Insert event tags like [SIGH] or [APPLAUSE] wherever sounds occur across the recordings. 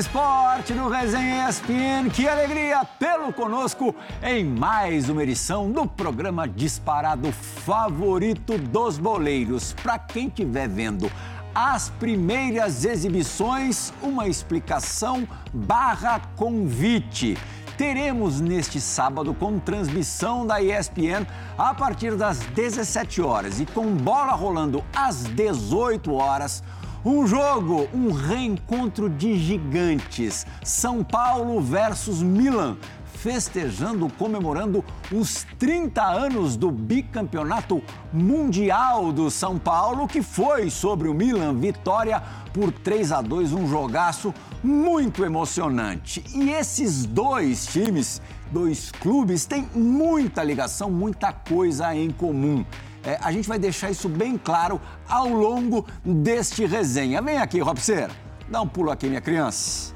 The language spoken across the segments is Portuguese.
Esporte do Resenha ESPN, que alegria tê-lo conosco em mais uma edição do programa disparado favorito dos boleiros. Para quem estiver vendo as primeiras exibições, uma explicação barra convite teremos neste sábado com transmissão da ESPN a partir das 17 horas e com bola rolando às 18 horas um jogo, um reencontro de gigantes. São Paulo versus Milan, festejando, comemorando os 30 anos do bicampeonato mundial do São Paulo, que foi sobre o Milan, vitória por 3 a 2, um jogaço muito emocionante. E esses dois times, dois clubes, têm muita ligação, muita coisa em comum. É, a gente vai deixar isso bem claro ao longo deste resenha. Vem aqui, Robser, dá um pulo aqui, minha criança.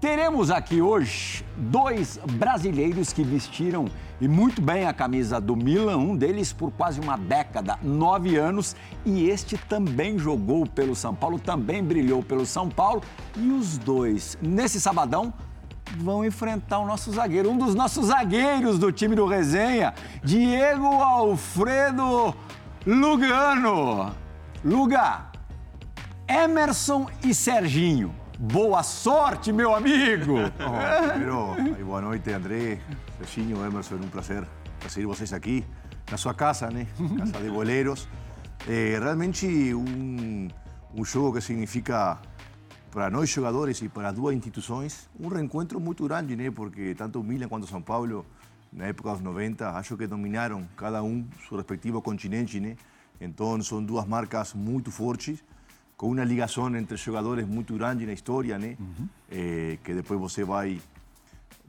Teremos aqui hoje dois brasileiros que vestiram e muito bem a camisa do Milan, um deles por quase uma década, nove anos, e este também jogou pelo São Paulo, também brilhou pelo São Paulo. E os dois, nesse sabadão, vão enfrentar o nosso zagueiro, um dos nossos zagueiros do time do Resenha, Diego Alfredo Lugano. Luga, Emerson e Serginho. Boa sorte, meu amigo! [LAUGHS] Oh, primeiro, boa noite, André, Serginho, Emerson, um prazer receber vocês aqui na sua casa, né? Casa de Boleiros. É realmente um, um jogo que significa para nós jogadores e para duas instituições, um reencontro muito grande, né? Porque tanto o Milan quanto o São Paulo, na época dos 90, acho que dominaram cada um seu respectivo continente, né? Então são duas marcas muito fortes, com uma ligação entre jogadores muito grande na história, né? Uhum. É, que depois você vai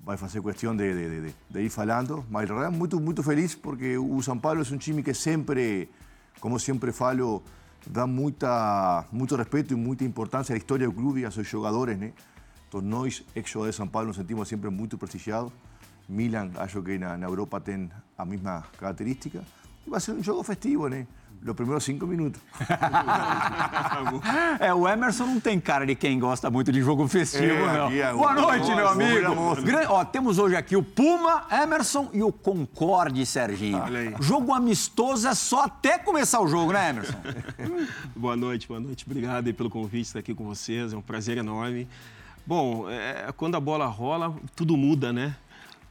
vai fazer questão de, de, de, de ir falando, mas realmente muito muito feliz porque o São Paulo é um time que sempre, como sempre falo, dá muita, muito respeito e muita importância à história do clube e a seus jogadores, né? Então nós, ex-jogadores de São Paulo, nos sentimos sempre muito prestigiados. Milan, acho que na, Europa tem a mesma característica. E vai ser um jogo festivo? Los primeiros cinco minutos. [LAUGHS] é, o Emerson não tem cara de quem gosta muito de jogo festivo, é, não. É, Boa noite, meu amigo. Gran... Ó, temos hoje aqui o Puma, Emerson e o Concorde, Serginho. Ah, jogo amistoso é só até começar o jogo, né, Emerson? [LAUGHS] boa noite, boa noite. Obrigado pelo convite estar aqui com vocês. É um prazer enorme. Bom, é, quando a bola rola, tudo muda, né?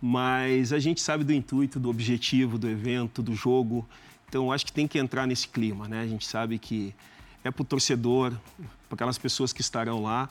Mas a gente sabe do intuito, do objetivo do evento, do jogo. Então, acho que tem que entrar nesse clima, né? A gente sabe que é para o torcedor, para aquelas pessoas que estarão lá.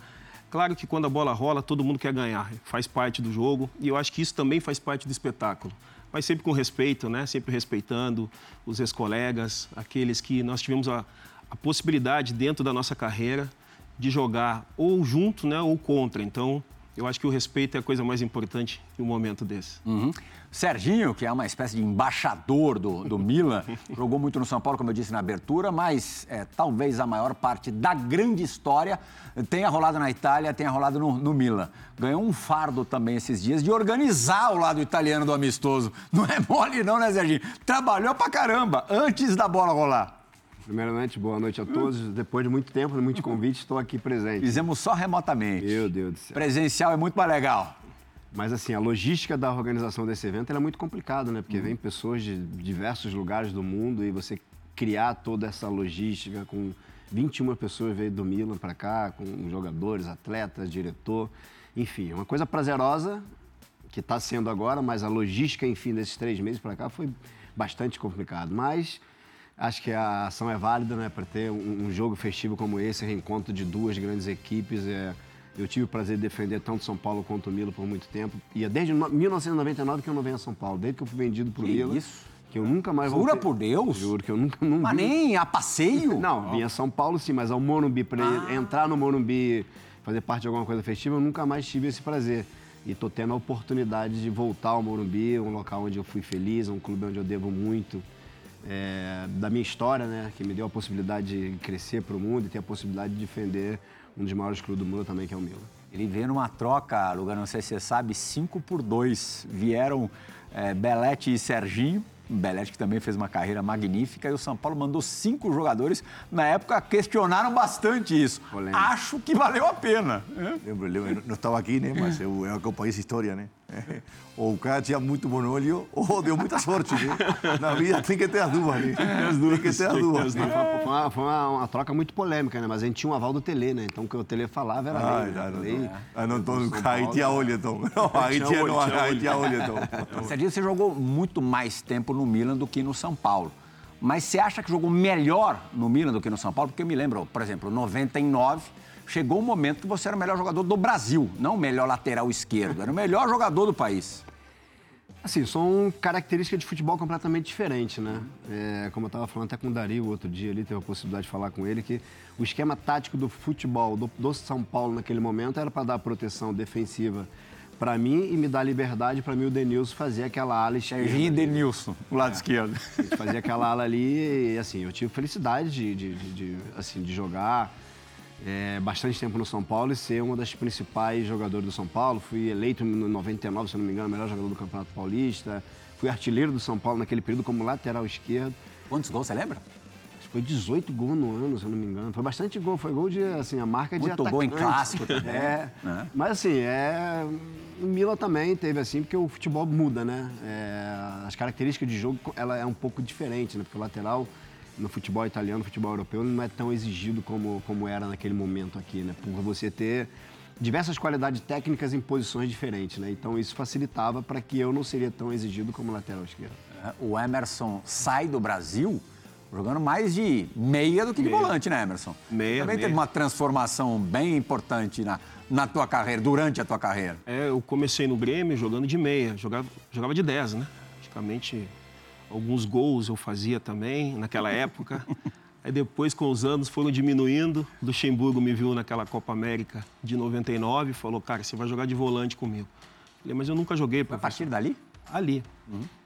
Claro que quando a bola rola, todo mundo quer ganhar, faz parte do jogo e eu acho que isso também faz parte do espetáculo. Mas sempre com respeito, né? Sempre respeitando os ex-colegas, aqueles que nós tivemos a, a possibilidade dentro da nossa carreira de jogar ou junto, né, ou contra. Então, eu acho que o respeito é a coisa mais importante em um momento desse. Uhum. Serginho, que é uma espécie de embaixador do, do [LAUGHS] Milan, jogou muito no São Paulo, como eu disse na abertura, mas é, talvez a maior parte da grande história tenha rolado na Itália, tenha rolado no, no Milan. Ganhou um fardo também esses dias de organizar o lado italiano do amistoso. [LAUGHS] Não é mole não, né, Serginho? Trabalhou pra caramba antes da bola rolar. Primeiramente, boa noite a todos. Depois de muito tempo, de muitos convites, estou aqui presente. Fizemos só remotamente. Meu Deus do céu. Presencial é muito mais legal. Mas assim, a logística da organização desse evento é muito complicada, né? Porque uhum. vem pessoas de diversos lugares do mundo e você criar toda essa logística com 21 pessoas veio do Milan para cá, com jogadores, atletas, diretor, enfim, é uma coisa prazerosa que está sendo agora, mas a logística, enfim, desses três meses para cá foi bastante complicado. Mas Acho que a ação é válida, né? Para ter um, um, jogo festivo como esse, reencontro de duas grandes equipes. É, eu tive o prazer de defender tanto São Paulo quanto o Milo por muito tempo. E é desde 1999 que eu não venho a São Paulo, desde que eu fui vendido para o Milo. Isso? Que eu nunca mais Jura por Deus? Juro que eu nunca. Não mas nem a passeio? [LAUGHS] Não, vinha a São Paulo sim, mas ao Morumbi, para ah. entrar no Morumbi, fazer parte de alguma coisa festiva, eu nunca mais tive esse prazer. E estou tendo a oportunidade de voltar ao Morumbi, um local onde eu fui feliz, um clube onde eu devo muito é, da minha história, né? Que me deu a possibilidade de crescer para o mundo e ter a possibilidade de defender um dos maiores clubes do mundo também, que é o Milan. Ele veio numa troca, Lugar, não sei se você sabe, 5 por 2. Vieram é, Belete e Serginho, Belete que também fez uma carreira magnífica, e o São Paulo mandou cinco jogadores. Na época questionaram bastante isso. Polêmica. Acho que valeu a pena. né? Lembro, lembro, não estava aqui, né? Mas eu, eu acompanhei essa história, né? Ou o cara tinha muito bom olho, ou [LAUGHS] deu muita sorte, né? Na vida tem que ter as duas, né? Tem que ter as duas. Foi, né? uma, foi uma- foi uma- uma troca muito polêmica, né? Mas a gente tinha um aval do Tele, né? Então o que o Tele falava era Ah, lei, né? não, Lei. ah, não, então, aí tinha olho, então. Não, aí Tinha não, aí tinha olho, então. Você disse que você jogou muito mais tempo no Milan do que no São Paulo. Mas você acha que jogou melhor no Milan do que no São Paulo? Porque eu me lembro, por exemplo, 99, chegou um momento que você era o melhor jogador do Brasil, não o melhor lateral esquerdo, era o melhor jogador do país. Assim, são características de futebol completamente diferentes, né? É, como eu estava falando até com o Dario outro dia ali, teve a possibilidade de falar com ele, que o esquema tático do futebol do, do São Paulo naquele momento era para dar proteção defensiva para mim e me dar liberdade para mim o Denilson fazer aquela ala esquerda. Serginho e Denilson, o lado esquerdo. Ele fazia aquela ala ali e, assim, eu tive felicidade de, de, de- de, assim, de jogar é, bastante tempo no São Paulo e ser uma das principais jogadoras do São Paulo. Fui eleito no 99, se não me engano, melhor jogador do Campeonato Paulista. Fui artilheiro do São Paulo naquele período como lateral esquerdo. Quantos gols você lembra? Acho que Foi 18 gols no ano, se eu não me engano. Foi bastante gol. Foi gol de, assim, a marca de Muito gol em atacante. clássico também, É. né? Mas, assim, é... O Milan também teve, assim, porque o futebol muda, né? É, As características de jogo, ela é um pouco diferente, né? Porque o lateral, no futebol italiano, no futebol europeu, não é tão exigido como, como era naquele momento aqui, né? Por você ter diversas qualidades técnicas em posições diferentes, né? Então, isso facilitava para que eu não seria tão exigido como lateral esquerdo. O Emerson sai do Brasil jogando mais de meia do que de volante, né, Emerson? Meia, Também meia. teve uma transformação bem importante na, na tua carreira, durante a tua carreira. É, eu comecei no Grêmio jogando de meia, jogava, jogava de 10, né? Praticamente alguns gols eu fazia também naquela época. Aí depois, com os anos, foram diminuindo. Luxemburgo me viu naquela Copa América de 99 e falou, cara, você vai jogar de volante comigo. Falei, mas eu nunca joguei, A partir dali, Ali.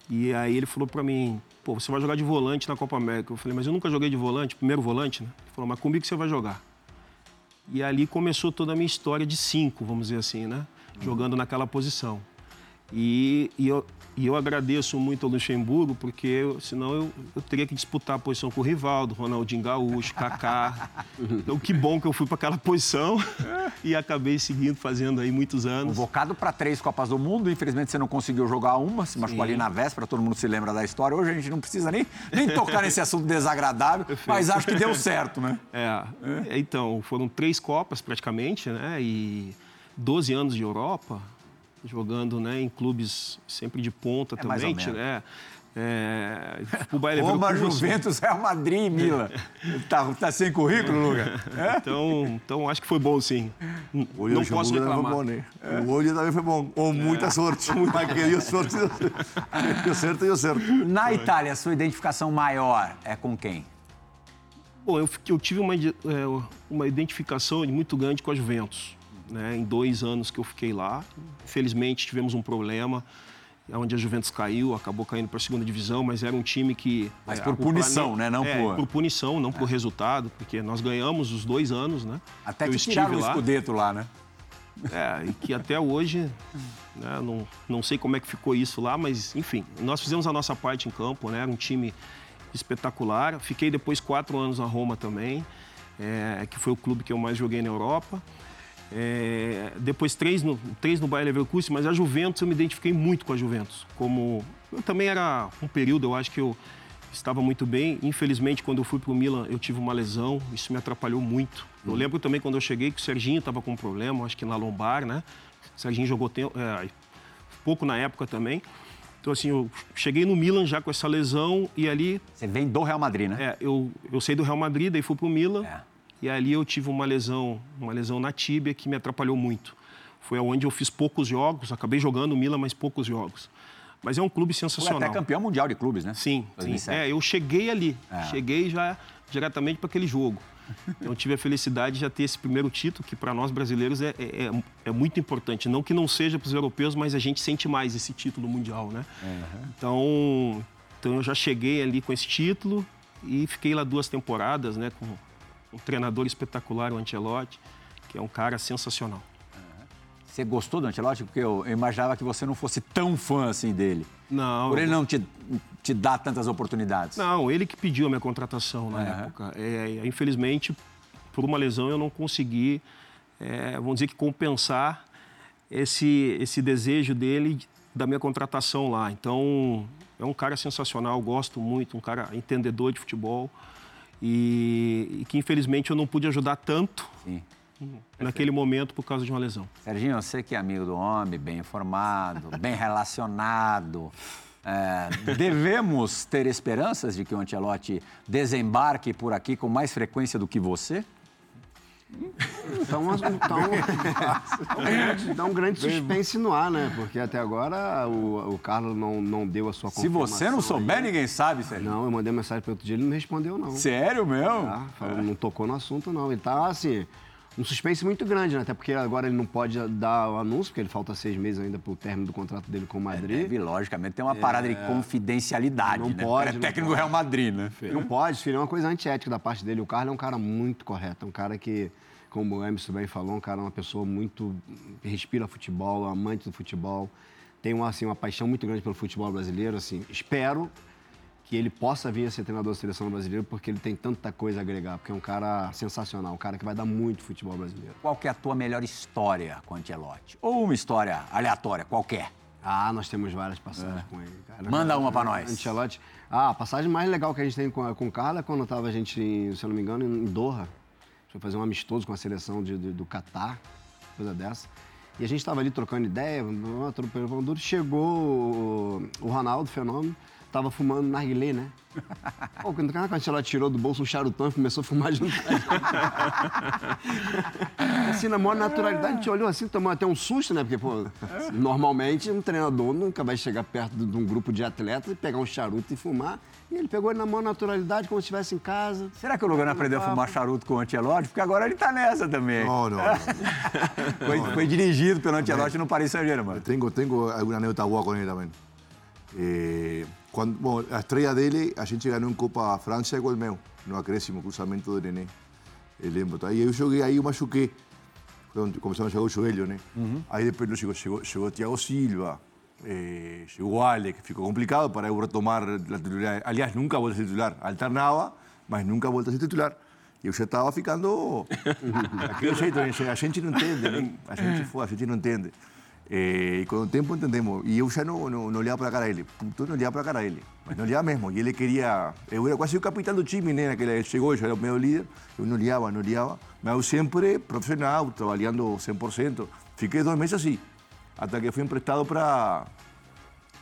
E aí ele falou pra mim, pô, você vai jogar de volante na Copa América. Eu falei, mas eu nunca joguei de volante, primeiro volante, né? Ele falou, mas comigo você vai jogar. E ali começou toda a minha história de cinco, vamos dizer assim, né? Jogando naquela posição. E, e eu, e eu agradeço muito ao Luxemburgo, porque eu- senão eu, eu teria que disputar a posição com o Rivaldo, Ronaldinho Gaúcho, Kaká. [LAUGHS] Então, que bom que eu fui para aquela posição [LAUGHS] e acabei seguindo, fazendo aí muitos anos. convocado para três Copas do Mundo, infelizmente você não conseguiu jogar uma, se machucou ali na véspera, todo mundo se lembra da história. Hoje a gente não precisa nem, nem tocar nesse assunto desagradável, mas acho que deu [LAUGHS] certo, né? É, é, então, foram três Copas praticamente, né? E 12 anos de Europa, jogando né, em clubes sempre de ponta É mais também. ou menos. É, é, o Bayer Roma. Juventus, Real Madrid e Milan. [LAUGHS] Tá, tá sem currículo, Luca? É? [LAUGHS] Então, então, acho que foi bom, sim. O olho Não posso reclamar. foi bom, né? O olho também foi bom. Ou muita sorte. Mas que deu sorte, deu certo. Deu certo. Na Itália, a sua identificação maior é com quem? Bom, eu, eu tive uma, é, uma identificação muito grande com a Juventus. Né? Em dois anos que eu fiquei lá, infelizmente tivemos um problema, onde a Juventus caiu, acabou caindo para a segunda divisão, mas era um time que... Mas é, por o punição, né? Não é, por- por punição, não por resultado, porque nós ganhamos os dois anos, né? Até eu que tiraram o estive lá. escudeto lá, né? É, e que até hoje, né, não, não sei como é que ficou isso lá, mas enfim, nós fizemos a nossa parte em campo, né? Era um time espetacular. Fiquei depois quatro anos na Roma também, é, que foi o clube que eu mais joguei na Europa. É, depois três no, três no Bayer Leverkusen, mas a Juventus eu me identifiquei muito com a Juventus. Como eu também era um período, eu acho que eu estava muito bem. Infelizmente, quando eu fui para o Milan, eu tive uma lesão, isso me atrapalhou muito. Eu lembro também quando eu cheguei que o Serginho estava com um problema, acho que na lombar, né? O Serginho jogou é, pouco na época também. Então, assim, eu cheguei no Milan já com essa lesão e ali Você vem do Real Madrid, né? é, eu, eu saí do Real Madrid, daí fui pro Milan. É. E ali eu tive uma lesão, uma lesão na tíbia que me atrapalhou muito. Foi onde eu fiz poucos jogos, acabei jogando o Milan, mas poucos jogos. Mas é um clube Foi sensacional. até campeão mundial de clubes, né? Sim, sim. 2007. É, eu cheguei ali. É. Cheguei já diretamente para aquele jogo. Então tive a felicidade de já ter esse primeiro título, que para nós brasileiros é, é, é- é muito importante. Não que não seja para os europeus, mas a gente sente mais esse título mundial, né? Então, então eu já cheguei ali com esse título e fiquei lá duas temporadas, né? Com um treinador espetacular, o Ancelotti, que é um cara sensacional. Você gostou do Ancelotti? Porque eu imaginava que você não fosse tão fã assim dele. Não. Por ele não te, te dar tantas oportunidades. Não, ele que pediu a minha contratação na Uhum. época. É, infelizmente, por uma lesão, eu não consegui, é, vamos dizer que compensar esse, esse desejo dele da minha contratação lá. Então, é um cara sensacional, gosto muito, um cara entendedor de futebol e, e que infelizmente eu não pude ajudar tanto Sim. naquele momento por causa de uma lesão. Serginho, eu sei que é amigo do homem, bem informado, bem [LAUGHS] relacionado. É, devemos ter esperanças de que o Ancelotti desembarque por aqui com mais frequência do que você? Então, [LAUGHS] então, dá um grande suspense no ar, né? Porque até agora o, o Carlos não, não deu a sua Se você não souber, aí. ninguém sabe, Serginho. Não, eu mandei mensagem para outro dia, ele não respondeu, não. Sério mesmo? Tá? Falou, Não tocou no assunto, não. Ele tá, assim, um suspense muito grande, né? Até porque agora ele não pode dar o anúncio, porque ele falta seis meses ainda pro término do contrato dele com o Madrid. Deve, logicamente, tem uma parada de confidencialidade, Não né? pode, É não técnico do pode. Real Madrid, né? Não pode, filho, é uma coisa antiética da parte dele. O Carlos é um cara muito correto, é um cara que, como o Emerson bem falou, um cara, uma pessoa muito. que respira futebol, amante do futebol, tem uma, assim, uma paixão muito grande pelo futebol brasileiro. Assim, espero que ele possa vir a ser treinador da seleção brasileira, porque ele tem tanta coisa a agregar, porque é um cara sensacional, um cara que vai dar muito futebol brasileiro. Qual que é a tua melhor história com o Ancelotti? Ou uma história aleatória, qualquer? Ah, nós temos várias passagens com ele, cara. É. Manda uma pra nós. Ancelotti. Ah, a passagem mais legal que a gente tem com, com o Carla é quando tava a gente, se eu não me engano, em Doha. A gente foi fazer um amistoso com a seleção de, de- do Catar, coisa dessa. E a gente tava ali trocando ideia, uma tropa. Chegou o Ronaldo, fenômeno, tava fumando narguilé, né? [LAUGHS] Pô, quando o Ancelotti tirou do bolso um charutão e começou a fumar junto. com a gente. [LAUGHS] assim, na maior naturalidade, a gente olhou assim, tomou até um susto, né? Porque, pô, normalmente um treinador nunca vai chegar perto de um grupo de atletas e pegar um charuto e fumar. E ele pegou ele na maior naturalidade, como se estivesse em casa. Será que o Lugano aprendeu a fumar charuto com o Ancelotti? Porque agora ele tá nessa também. No, no, no. [LAUGHS] Foi, foi dirigido pelo Ancelotti no Paris Saint-Germain. Tengo, tengo alguna anécdota boa con él también. Eh, cuando, bueno, la estrella dele, a gente ganhou em Copa França com o meu, no acréscimo, cruzamento do Nenê. Eu lembro. Aí eu joguei, aí eu machuquei. Quando começaram a jogar o joelho, né? Aí depois chegou, chegou, chegou Thiago Silva, eh, chegou o Alex, ficou complicado para eu retomar a titularidade. Aliás, nunca voltei a ser titular. Alternava, mas nunca voltei a ser titular. E eu já estava ficando [LAUGHS] daquele jeito, a gente não entende, né? [LAUGHS] A gente, foi, a gente não entende. Eh, e com o tempo entendemos. E eu já não, não, não olhava para a cara dele. Puto, não olhava para a cara dele. Mas não olhava mesmo. E ele queria... Eu era quase o capitão do time, né? Naquele, ele chegou, eu já era o meu líder. Eu não olhava, não olhava. Mas eu sempre profissional, trabalhando 100%. Fiquei dois meses assim. Até que fui emprestado para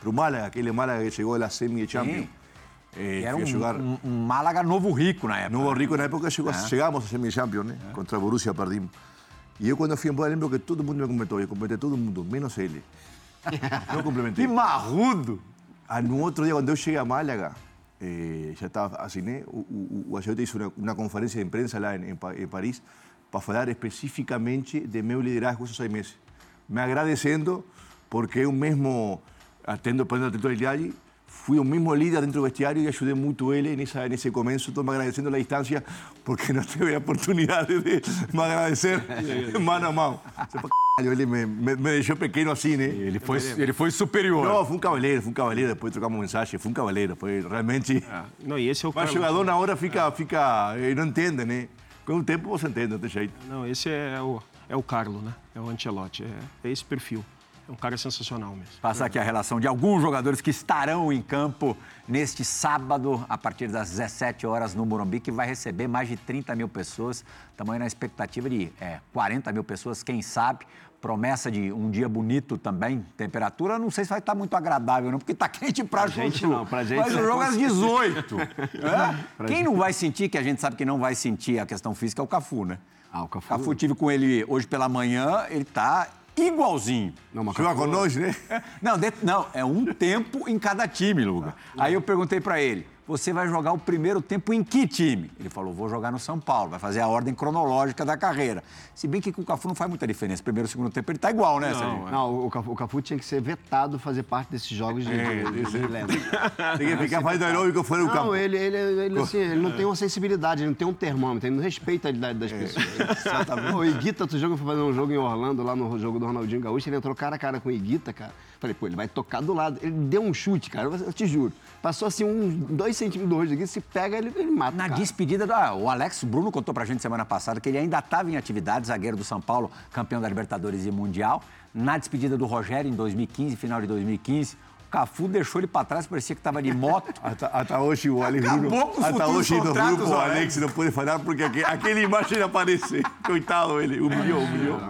o Málaga, aquele Málaga que chegou da semi de Champions. Eh, era fui um, jogar. um- um Málaga novo rico na época. Nuevo Rico na época chegou, chegamos a semi-champions, né? Contra a Borussia perdimos. E eu, quando fui embora, lembro que todo mundo me comentou. Eu completei todo mundo, menos ele. [LAUGHS] Não complementei. Que marrudo! Ah, no outro dia, quando eu cheguei a Málaga, eh, já estava assim, né? O, o, o Ancelotti hizo uma, uma conferência de imprensa lá em, em, em Paris para falar especificamente de meu liderazgo esses seis meses. Me agradecendo porque eu mesmo, tendo aprendido a titularidade, fui o mesmo líder dentro do vestiário e ajudei muito ele nessa, nesse começo. Estou me agradecendo a distância porque não [LAUGHS] tive a oportunidade de me agradecer mano a mano. Você pra caralho, Ele me, me, me deixou pequeno assim, né? Ele foi, ele foi superior. Não, foi um cavaleiro, foi um cavaleiro. Depois trocamos mensagem, foi um cavaleiro. Foi realmente. Não, e esse é o Mas cara. jogador na hora fica, fica, eh, não entende, né? Com o tempo você entende, não tem jeito. Não, esse é o, é o Carlo, né? É o Ancelotti. É, é esse perfil. É um cara sensacional mesmo. Passar aqui a relação de alguns jogadores que estarão em campo neste sábado, a partir das 17 horas, no Morumbi, que vai receber mais de 30 mil pessoas. Estamos na expectativa de é, 40 mil pessoas, quem sabe. Promessa de um dia bonito também. Temperatura, não sei se vai estar muito agradável, não, porque está [LAUGHS] quente pra, Pra gente não, pra gente Mas o não. jogo é às 18. [LAUGHS] é? Quem não vai sentir, que a gente sabe que não vai sentir a questão física, é o Cafu, né? Ah, o Cafu. Cafu tive com ele hoje pela manhã, ele tá igualzinho. Não, mas Joga nós, né? Não, de- não, é um tempo em cada time, Luga. Aí eu perguntei pra ele, você vai jogar o primeiro tempo em que time? Ele falou, vou jogar no São Paulo, vai fazer a ordem cronológica da carreira. Se bem que com o Cafu não faz muita diferença. Primeiro e segundo tempo ele tá igual, né, Sérgio? Não, o Cafu, o Cafu tinha que ser vetado fazer parte desses jogos de, É, de, de, de leve. [LAUGHS] Tem que ficar fazendo aeróbico fora do campo. Não, ele, ele, ele, assim, ele não tem uma sensibilidade, ele não tem um termômetro, ele não respeita a idade das pessoas. Pô, o Iguita, outro jogo, eu fui fazer um jogo em Orlando, lá no jogo do Ronaldinho Gaúcho, ele entrou cara a cara com o Iguita, cara. Falei, pô, ele vai tocar do lado. Ele deu um chute, cara, eu te juro. Passou assim, uns dois centímetros do rosto aqui, se pega, ele, ele mata. Na cara. despedida, do, ah, o Alex Bruno contou pra gente semana passada que ele ainda estava em atividade, zagueiro do São Paulo, campeão da Libertadores e Mundial. Na despedida do Rogério em 2015, final de 2015, o Cafu deixou ele pra trás, parecia que estava de moto. [LAUGHS] Até, hoje o Alex Acabou com até hoje no grupo o Alex. Não pode falar porque aque- aquele imagem aparece. [LAUGHS] Coitado ele, humilhou, humilhou.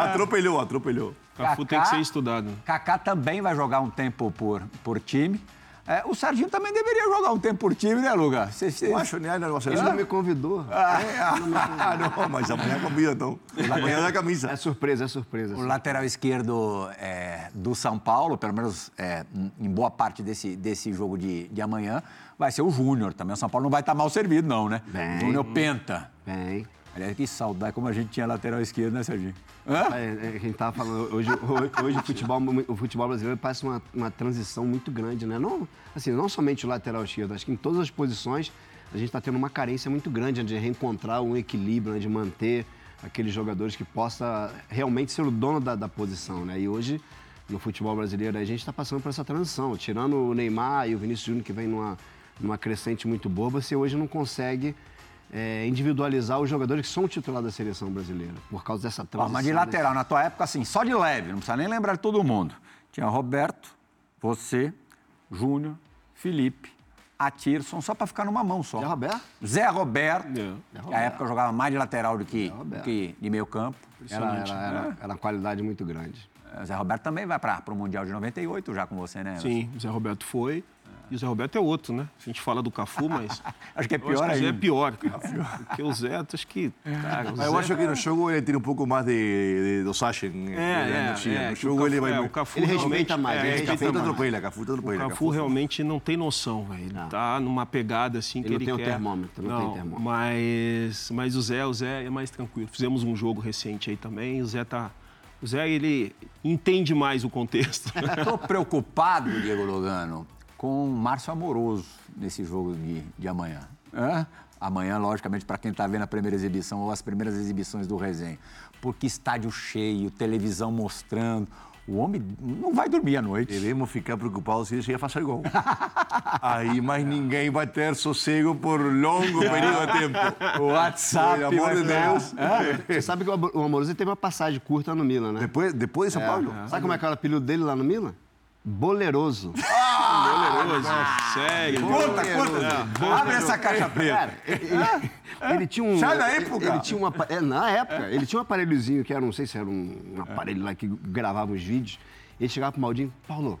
Atropelhou, atropelhou. Cafu tem que ser estudado. Kaká também vai jogar um tempo por, por time. É, o Serginho também deveria jogar um tempo por time, né, Luga? Cê- cê- Eu acho, né? Não, Ele não me convidou. Ah, não, mas amanhã combina então. Amanhã da camisa. É surpresa, é surpresa. O lateral esquerdo é, do São Paulo, pelo menos é, em boa parte desse, desse jogo de, de amanhã, vai ser o Júnior também. O São Paulo não vai estar mal servido, não, né? Bem. Júnior Penta. Bem. Aliás, que saudade como a gente tinha lateral esquerdo, né, Serginho? Hã? É, é, quem tava falando, hoje, hoje, hoje o, futebol, o futebol brasileiro passa uma, uma transição muito grande, né? Não, assim, não somente o lateral esquerdo, acho que em todas as posições a gente está tendo uma carência muito grande né, de reencontrar um equilíbrio, né, de manter aqueles jogadores que possa realmente ser o dono da, da posição, né? E hoje, no futebol brasileiro, a gente está passando por essa transição. Tirando o Neymar e o Vinícius Júnior, que vem numa, numa crescente muito boa, você hoje não consegue é, individualizar os jogadores que são o titular da seleção brasileira, por causa dessa transição. mas de lateral, na tua época, assim, só de leve, não precisa nem lembrar de todo mundo. Tinha Roberto, você, Júnior, Felipe, Atirson, só pra ficar numa mão só. Zé Roberto? Zé Roberto, É. que a época jogava mais de lateral do que, do que de meio campo. Era, era, era, era uma qualidade muito grande. É, Zé Roberto também vai para o Mundial de 98 já com você, né? Sim, o Zé Roberto foi. E o Zé Roberto é outro, né? A gente fala do Cafu, mas. [LAUGHS] Acho que é pior acho que o Zé é pior, [LAUGHS] cara. Porque o Zé, acho que. Cara, eu Zé- acho que no jogo ele tem um pouco mais de, de dosagem. de É, é, é, no jogo ele vai. é, o Cafu Ele realmente- respeita mais, é, ele respeita Cafu tá mais. Cafu tá O. Cafu realmente não tem noção, velho. Ele tá numa pegada assim que Ele ele não tem o quer. termômetro, não tem termômetro. Mas, mas o Zé, o Zé é mais tranquilo. Fizemos um jogo recente aí também. O Zé tá. O Zé, ele entende mais o contexto. [LAUGHS] Estou preocupado, Diego Logano, com o Márcio Amoroso nesse jogo de, de amanhã. Hã? Amanhã, logicamente, para quem está vendo a primeira exibição ou as primeiras exibições do resenha. Porque estádio cheio, televisão mostrando. O homem não vai dormir à noite. Devemos ficar preocupados se ele chegar a fazer gol. [LAUGHS] Aí mais ninguém vai ter sossego por longo período de tempo. O WhatsApp. Pelo amor de ficar- Deus. Você sabe que o Amo- o Amoroso teve uma passagem curta no Milan, né? Depois, depois de São Paulo? Sabe como é que era o apelido dele lá no Milan? Boleroso. Poderoso, sério. Conta, conta. Abre essa caixa preta. Cara, ele, ele- ele tinha um. Na ele- época? Ele, tinha um, apa- é, na época, ele tinha um aparelhozinho que era, não sei se era um, um aparelho lá que gravava os vídeos. Ele chegava pro Maldinho, Paulo,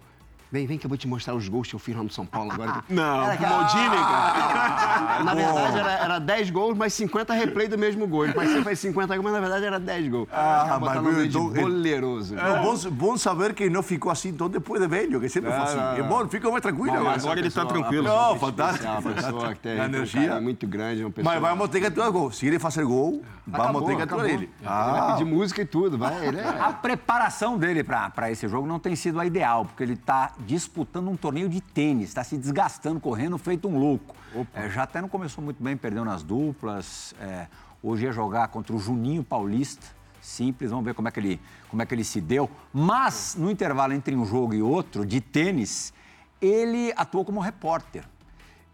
vem, vem que eu vou te mostrar os gols que eu fiz lá no São Paulo agora. [LAUGHS] Não, Era com o aquela- Maldini, cara. [LAUGHS] Na verdade, era, era 10 gols, mas 50 replay do mesmo gol. Ele parecia que faz 50 gols, mas na verdade era 10 gols. Ah, mas meio então- de boleroso. É bom, bom saber que não ficou assim tão depois de velho, que sempre foi Não, assim. É bom, fica mais tranquilo. Bom, né? mas agora ele tá pessoa- tranquilo. Não, fantástico, Uma pessoa que tem, A um energia. carinho muito grande. Uma pessoa... Mas vamos ter que atuar gol. Se ele fazer gol, vamos Acabou, ter que atuar ele. Ele vai pedir música e tudo, vai. Ele é... A preparação dele para esse jogo não tem sido a ideal, porque ele está disputando um torneio de tênis, está se desgastando, correndo, feito um louco. É, já até não começou muito bem, perdeu nas duplas. é, hoje ia jogar contra o Juninho Paulista, simples, vamos ver como é, que ele, como é que ele se deu. Mas, no intervalo entre um jogo e outro, de tênis, ele atuou como repórter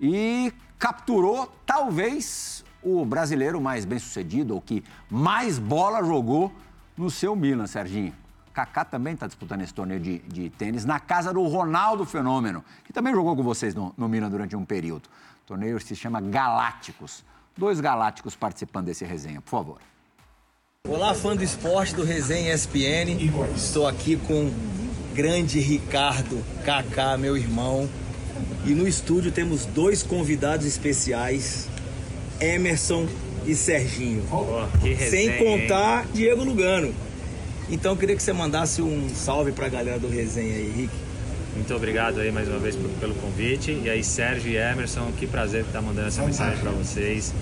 e capturou, talvez, o brasileiro mais bem-sucedido, ou que mais bola jogou no seu Milan, Serginho. Kaká também está disputando esse torneio de, de tênis na casa do Ronaldo Fenômeno, que também jogou com vocês no, no Milan durante um período. O torneio se chama Galácticos. Dois galácticos participando desse resenha, por favor. Olá, fã do esporte do Resenha ESPN. Estou aqui com o grande Ricardo Kaká, meu irmão. E no estúdio temos dois convidados especiais, Emerson e Serginho. Sem contar Diego Lugano. Então eu queria que você mandasse um salve pra galera do Resenha aí, Rick. Muito obrigado aí mais uma vez pelo convite. E aí, Sérgio e Emerson, que prazer estar mandando essa mensagem para vocês.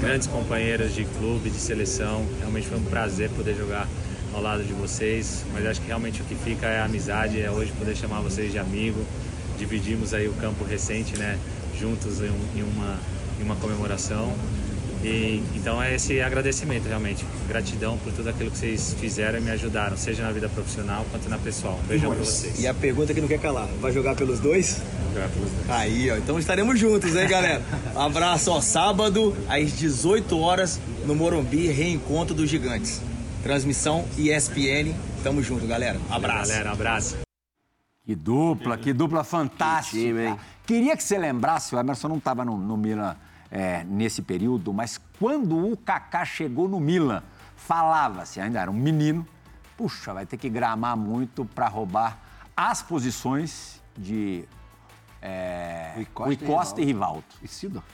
Grandes companheiros de clube, de seleção. Realmente foi um prazer poder jogar ao lado de vocês. Mas acho que realmente o que fica é a amizade, é hoje poder chamar vocês de amigo. Dividimos aí o campo recente, né? Juntos em uma, em uma comemoração. E, então é esse agradecimento realmente, gratidão por tudo aquilo que vocês fizeram e me ajudaram, seja na vida profissional quanto na pessoal. Um beijão pra vocês. E a pergunta que não quer calar, vai jogar pelos dois? Vou jogar pelos dois. Aí, ó, então estaremos juntos, hein, galera? [LAUGHS] Abraço, ó, sábado às 18 horas no Morumbi, reencontro dos gigantes. Transmissão ESPN, tamo junto, galera. Abraço. Galera, abraço. Que dupla, que dupla fantástica. Que time, hein? Queria que você lembrasse, o Emerson não estava no, no Milan é, nesse período, mas quando o Kaká chegou no Milan, falava-se, ainda era um menino, puxa, vai ter que gramar muito para roubar as posições de é, Rui Rui Costa Costa, e Rivaldo. E Sidor?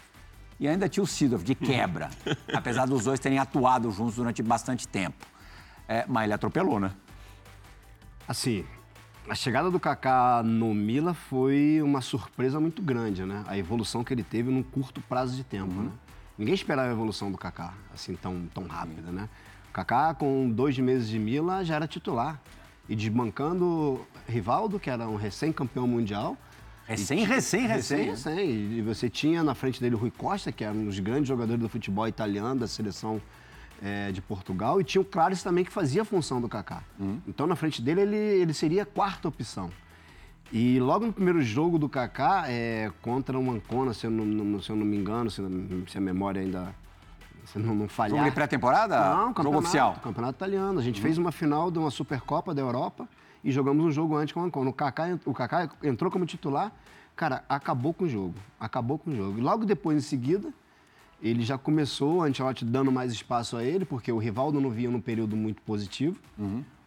E ainda tinha o Sidorf, de quebra, [LAUGHS] apesar dos dois terem atuado juntos durante bastante tempo. É, mas ele atropelou, né? Assim, a chegada do Kaká no Mila foi uma surpresa muito grande, né? A evolução que ele teve num curto prazo de tempo, né? Ninguém esperava a evolução do Kaká assim tão, tão rápida, né? O Kaká, com dois meses de Mila, já era titular. E desbancando Rivaldo, que era um recém-campeão mundial. Recém, recém, recém. Recém, recém. E você tinha na frente dele o Rui Costa, que era um dos grandes jogadores do futebol italiano, da seleção eh, de Portugal. E tinha o Clares também, que fazia a função do Kaká. Então, na frente dele, ele, ele seria a quarta opção. E logo no primeiro jogo do Kaká, é, contra o Ancona, se eu não, não- se eu não me engano, se, se a memória ainda se não, não falhar. Jogo de pré-temporada? Não, Jogo campeonato, oficial? Campeonato italiano. A gente fez uma final de uma Supercopa da Europa e jogamos um jogo antes com o Ancona. O Kaká, o Kaká entrou como titular, cara, acabou com o jogo. Acabou com o jogo. E logo depois, em seguida, ele já começou, o Ancelotti dando mais espaço a ele, porque o Rivaldo não vinha num período muito positivo.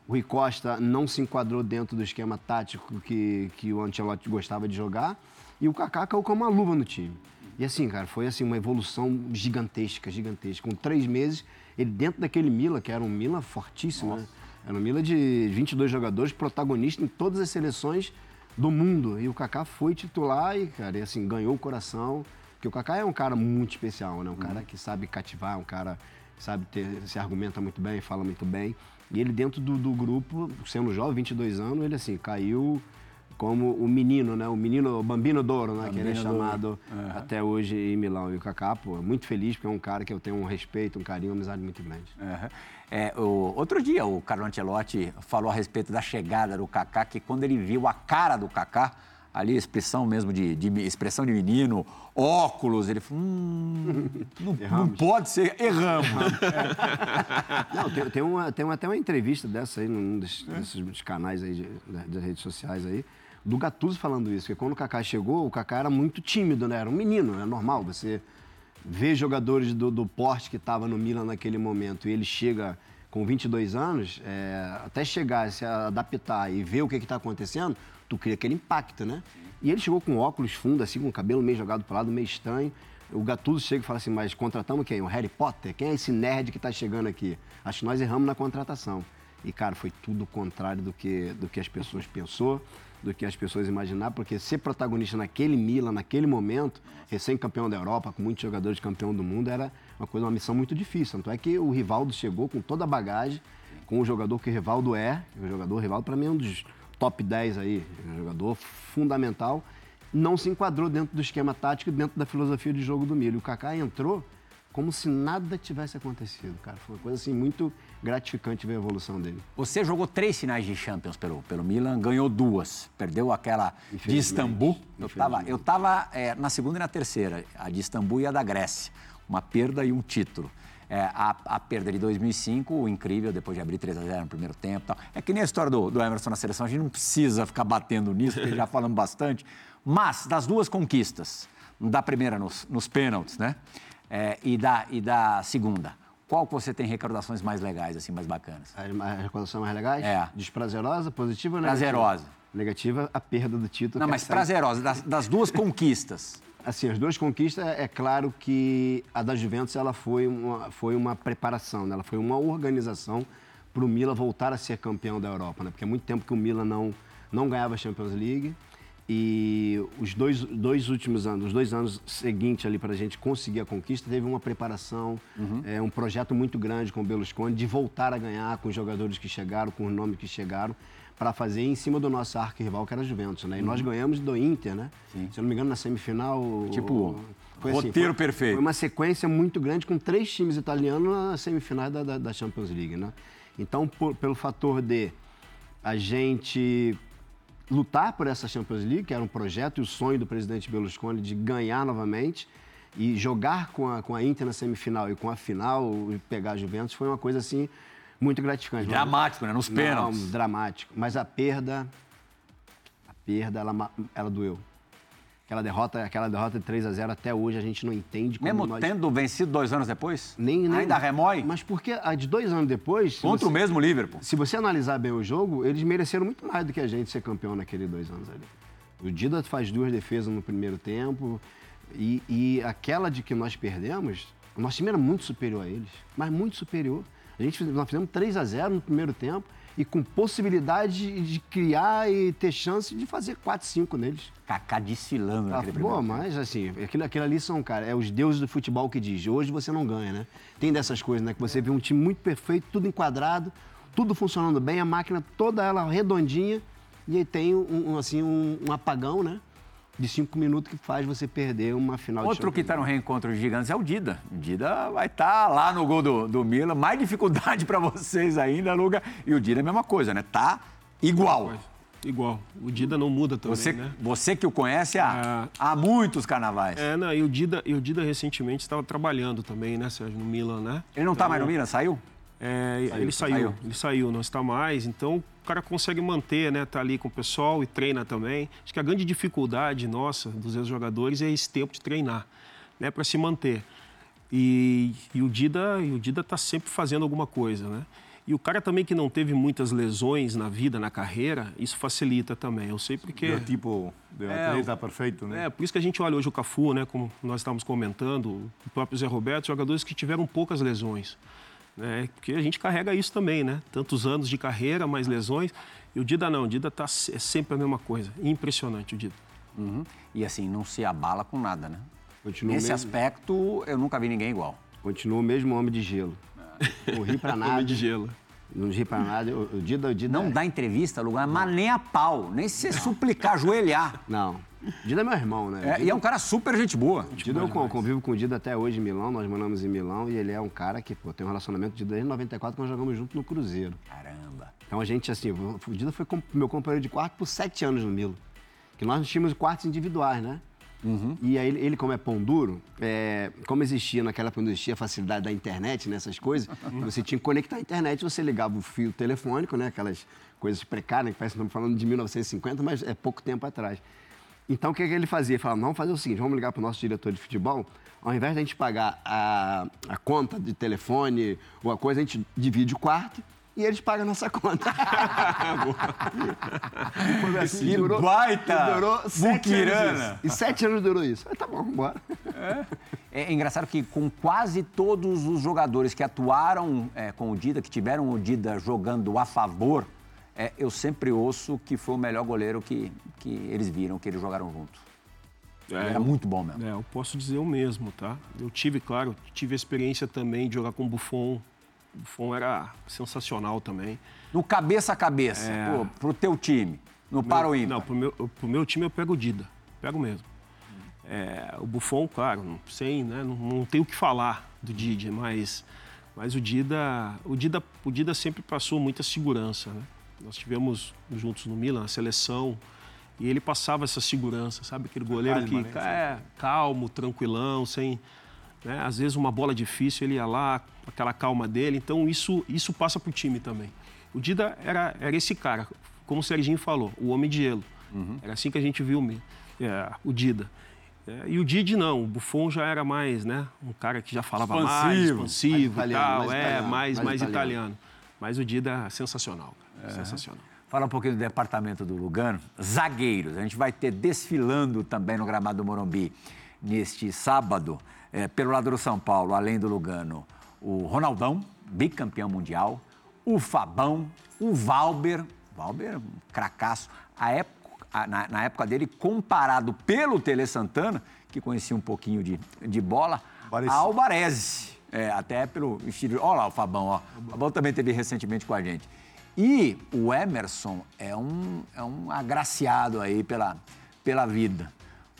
O Rui Costa não se enquadrou dentro do esquema tático que, que o Ancelotti gostava de jogar. E o Kaká caiu como uma luva no time. E assim, cara, foi assim uma evolução gigantesca, gigantesca. Com três meses, ele dentro daquele Mila, que era um Mila fortíssimo, né? Era um Mila de 22 jogadores, protagonista em todas as seleções do mundo. E o Kaká foi titular e, cara, e, assim, ganhou o coração. Porque o Kaká é um cara muito especial, né? Um cara que sabe cativar, um cara que sabe ter, se argumenta muito bem, fala muito bem. E ele dentro do, do grupo, sendo jovem, 22 anos, ele assim, caiu como o menino, né? O menino, o Bambino Douro, né? que ele é Bambino chamado até hoje em Milão. E o Kaká, pô, muito feliz, porque é um cara que eu tenho um respeito, um carinho, uma amizade muito grande. Aham. É, o, outro dia o Carlo Ancelotti falou a respeito da chegada do Kaká, que quando ele viu a cara do Kaká, ali expressão mesmo de, de expressão de menino, óculos, ele falou, hum, [LAUGHS] não, não pode ser, erramos. [LAUGHS] Não, tem, tem, uma, tem uma- até uma entrevista dessa aí, num desses, desses canais aí, de- da- das redes sociais aí, do Gattuso falando isso, que quando o Kaká chegou, o Kaká era muito tímido, né? Era um menino, é normal você ver jogadores do, do porte que estava no Milan naquele momento e ele chega com 22 anos, é, até chegar, se adaptar e ver o que está acontecendo, tu cria aquele impacto, né? E ele chegou com óculos fundos, assim, com o cabelo meio jogado para lado, meio estranho. O Gattuso chega e fala assim, mas contratamos quem? O Harry Potter? Quem é esse nerd que está chegando aqui? Acho que nós erramos na contratação. E, cara, foi tudo o contrário do que, do que as pessoas pensou, do que as pessoas imaginaram, porque ser protagonista naquele Milan, naquele momento, recém-campeão da Europa, com muitos jogadores campeão do mundo, era uma coisa, uma missão muito difícil. Tanto é que o Rivaldo chegou com toda a bagagem, com o jogador que o Rivaldo é, o jogador Rivaldo, para mim, é um dos top 10 aí, jogador fundamental, não se enquadrou dentro do esquema tático e dentro da filosofia de jogo do Milho. O Kaká entrou como se nada tivesse acontecido, cara. Foi uma coisa assim muito gratificante ver a evolução dele. Você jogou três finais de Champions pelo, pelo Milan, ganhou duas. Perdeu aquela de. Istambul. Eu estava eu tava, é, na segunda e na terceira, a de Istambul e a da Grécia. Uma perda e um título. É, a, a perda de 2005, o incrível, depois de abrir 3 a 0 no primeiro tempo. Tal. É que nem a história do, do Emerson na seleção, a gente não precisa ficar batendo nisso, porque já falamos bastante. Mas, das duas conquistas, da primeira nos, nos pênaltis, né? É, e, da, e da segunda, qual que você tem recordações mais legais, assim, mais bacanas? As, recordações mais legais? É. Desprazerosa, positiva ou negativa? Prazerosa. Negativa, a perda do título. Não, mas é sempre- prazerosa, das, das duas conquistas. Assim, as duas conquistas, é claro que a da Juventus ela foi uma, foi uma preparação, né? ela foi uma organização para o Milan voltar a ser campeão da Europa, né? porque há muito tempo que o Milan não, não ganhava a Champions League. E os dois, dois últimos anos, os dois anos seguintes ali para a gente conseguir a conquista, teve uma preparação, é, um projeto muito grande com o Berlusconi de voltar a ganhar com os jogadores que chegaram, com os nomes que chegaram, para fazer em cima do nosso arco-rival, que era a Juventus. Né? E nós ganhamos do Inter, né? Se eu não me engano, na semifinal. Tipo, foi assim, roteiro foi- perfeito. Foi uma sequência muito grande com três times italianos na semifinal da, da, da Champions League, né? Então, por- pelo fator de a gente lutar por essa Champions League, que era um projeto e o sonho do presidente Berlusconi de ganhar novamente e jogar com a, com a Inter na semifinal e com a final e pegar a Juventus foi uma coisa assim muito gratificante. Dramático, né? Nos pênaltis. Não, dramático. Mas a perda, a perda, ela, ela doeu. Aquela derrota, aquela derrota de 3 a 0 até hoje a gente não entende como Mesmo nós... tendo vencido dois anos depois? Nem, nem- Ainda remói? Mas porque a de dois anos depois... Contra o você- mesmo Liverpool. se você analisar bem o jogo, eles mereceram muito mais do que a gente ser campeão naqueles dois anos ali. O Dida faz duas defesas no primeiro tempo e, e aquela de que nós perdemos, o nosso time era muito superior a eles, mas muito superior. A gente, nós fizemos 3 a 0 no primeiro tempo e com possibilidade de, criar e ter chance de fazer 4, 5 neles. Kaká desfilando Ah, naquele pô, mas assim, aquilo, aquilo ali são, cara, é os deuses do futebol que diz, hoje você não ganha, né? Tem dessas coisas, né? Que você vê um time muito perfeito, tudo enquadrado, tudo funcionando bem, a máquina toda ela redondinha, e aí tem um, um, assim, um, um apagão, né? De cinco minutos que faz você perder uma final Outro de que está no reencontro de gigantes é o Dida. O Dida vai estar lá no gol do, do Milan. Mais dificuldade [LAUGHS] para vocês ainda, Luga. E o Dida é a mesma coisa, né? Tá igual. Igual. O Dida não muda também, Você, né? você que o conhece há, há muitos carnavais. É, não, e o Dida, e o Dida recentemente estava trabalhando também, né, Sérgio, no Milan, né? Ele não está mais no Milan? Saiu? É, ele saiu, saiu. ele saiu, não está mais. Então o cara consegue manter, né? Tá ali com o pessoal e treina também. Acho que a grande dificuldade nossa, dos ex-jogadores, é esse tempo de treinar, né? Para se manter. E, e o Dida, e o Dida tá sempre fazendo alguma coisa, né? E o cara também que não teve muitas lesões na vida, na carreira, isso facilita também. Eu sei porque. El tipo de atleta perfeito, né? É, por isso que a gente olha hoje o Cafu, né, como nós estávamos comentando, o próprio Zé Roberto, jogadores que tiveram poucas lesões. Né, porque a gente carrega isso também, né? Tantos anos de carreira, mais lesões. E o Dida não, o Dida tá, é sempre a mesma coisa. Impressionante o Dida. Uhum. E assim, não se abala com nada, né? Continua Nesse mesmo. aspecto, eu nunca vi ninguém igual. Continua o mesmo homem de gelo. Não ri pra [LAUGHS] nada. Homem de gelo. Não ri pra nada. O, Dida, o Dida Não é- dá entrevista, lugar, mas nem a pau. Nem se você suplicar, ajoelhar. Não. O Dida é meu irmão, né? É, Dida- e é um cara super gente boa. O Dida, eu con- convivo com o Dida até hoje em Milão, nós moramos em Milão e ele é um cara que pô, tem um relacionamento de desde 94 que nós jogamos junto no Cruzeiro. Caramba. Então a gente, assim, o Dida foi meu companheiro de quarto por sete anos no Milo. Que nós tínhamos quartos individuais, né? E aí, ele, como é pão duro, é, como existia naquela época, não existia a facilidade da internet, nessas coisas, você tinha que conectar a internet, você ligava o fio telefônico, né? Aquelas coisas precárias, que parece que estamos falando de 1950, mas é pouco tempo atrás. Então, o que, que ele fazia? Ele falava, vamos fazer o seguinte, vamos ligar para o nosso diretor de futebol, ao invés de a gente pagar a, a conta de telefone ou a coisa, a gente divide o quarto e eles pagam a nossa conta. [LAUGHS] Foi assim, Que durou- baita durou sete anos isso. E sete anos durou isso. Tá bom, bora. É engraçado que com quase todos os jogadores que atuaram é, com o Dida, que tiveram o Dida jogando a favor, é, eu sempre ouço que foi o melhor goleiro que, que eles viram, que eles jogaram junto. Ele era muito bom mesmo. É, eu posso dizer o mesmo, tá? Eu tive, claro, tive a experiência também de jogar com o Buffon. O Buffon era sensacional também. No cabeça a cabeça, pô, pro teu time, no para o Não, pro meu, pro meu time eu pego o Dida. Pego mesmo. É, o Buffon, claro, não, sem, né, não, não tenho o que falar do Didi, mas, mas o, Dida, o, Dida, o Dida sempre passou muita segurança. Né? Nós tivemos juntos no Milan, a seleção, e ele passava essa segurança, sabe? Aquele goleiro Calma, que né? é calmo, tranquilão, sem. né, Às vezes uma bola difícil, ele ia lá, aquela calma dele. Então isso, isso passa pro time também. O Dida era, era esse cara, como o Serginho falou, o homem de gelo. Era assim que a gente viu o é, o Dida. É, e o Didi não, o Buffon já era mais, né? Um cara que já falava mais, Expansivo. expansivo Mais italiano, tal, mais é, italiano, mais, mais mais italiano. italiano. Mas o Dida é sensacional, cara, sensacional. Fala um pouquinho do departamento do Lugano. Zagueiros. A gente vai ter desfilando também no gramado do Morumbi neste sábado, eh, pelo lado do São Paulo, além do Lugano, o Ronaldão, bicampeão mundial, o Fabão, o Valber, Valber, um cracaço. A época, a- na, na época dele, comparado pelo Tele Santana, que conhecia um pouquinho de, de bola, Baresi. ao Baresi. É, até pelo estilo. Olha lá o Fabão, ó. O Fabão também teve recentemente com a gente. E o Emerson é um, é um agraciado aí pela, pela vida.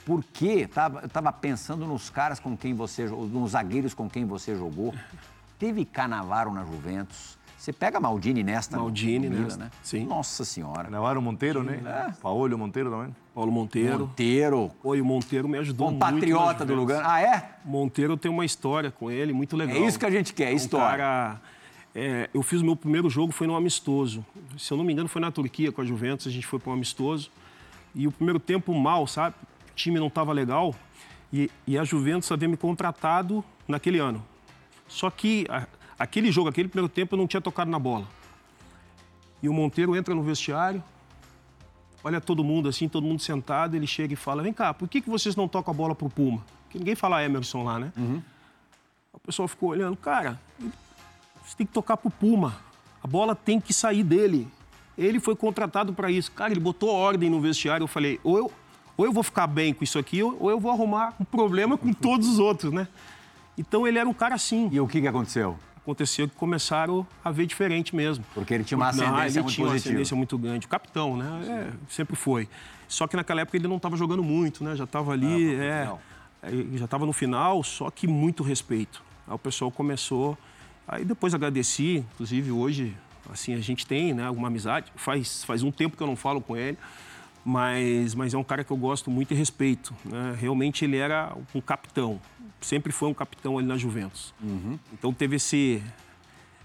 Porque tava, eu estava pensando nos caras com quem você jogou, nos zagueiros com quem você jogou. Teve Canavaro na Juventus. Você pega Maldini nesta. Maldini Milan, nesta, né? sim. Nossa Senhora. Navarro Monteiro, né? Paolo Monteiro também. Paulo Monteiro. Monteiro, Oi, o Monteiro me ajudou muito. compatriota nas do lugar. Ah, é? Monteiro tem uma história com ele muito legal. É isso que a gente quer, É um história. cara- é, eu fiz o meu primeiro jogo, foi no amistoso. Se eu não me engano, foi na Turquia com a Juventus, a gente foi para um amistoso. E o primeiro tempo mal, sabe? O time não estava legal. E, e a Juventus havia me contratado naquele ano. Só que a- aquele jogo, aquele primeiro tempo, eu não tinha tocado na bola. E o Monteiro entra no vestiário, olha todo mundo assim, todo mundo sentado, ele chega e fala: Vem cá, por que, que vocês não tocam a bola pro Puma? Porque ninguém fala Emerson lá, né? O pessoal ficou olhando, cara, você tem que tocar pro Puma. A bola tem que sair dele. Ele foi contratado para isso. Cara, ele botou ordem no vestiário. Eu falei, ou eu, ou eu vou ficar bem com isso aqui, ou eu vou arrumar um problema com todos os outros, né? Então ele era um cara assim. E o que, que aconteceu? Aconteceu que começaram a ver diferente mesmo. Porque ele tinha uma Não, ascendência ele muito tinha uma positiva. ascendência muito grande. O capitão, né? É, sempre foi. Só que naquela época ele não estava jogando muito, né? Já estava ali, é, é, já estava no final, só que muito respeito. Aí o pessoal começou. Aí depois agradeci, inclusive hoje, assim, a gente tem né, alguma amizade. Faz, faz um tempo que eu não falo com ele, mas, mas é um cara que eu gosto muito e respeito. Né? Realmente ele era um capitão. Sempre foi um capitão ali na Juventus. Então teve esse,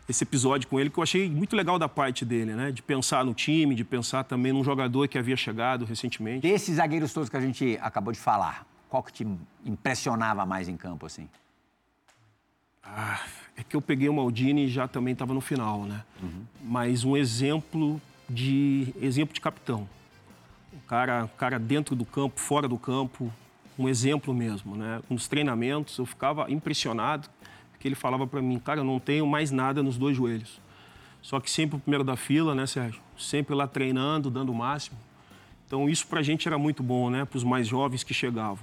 esse episódio com ele que eu achei muito legal da parte dele, né? De pensar no time, de pensar também num jogador que havia chegado recentemente. Desses zagueiros todos que a gente acabou de falar, qual que te impressionava mais em campo, assim? Ah, é que eu peguei o Maldini e já também estava no final, né? Mas um exemplo de exemplo de capitão. Um cara, um cara dentro do campo, fora do campo, um exemplo mesmo, né? Nos treinamentos eu ficava impressionado porque ele falava para mim, cara, eu não tenho mais nada nos dois joelhos. Só que sempre o primeiro da fila, né, Sérgio? Sempre lá treinando, dando o máximo. Então isso pra gente era muito bom, né? Para os mais jovens que chegavam.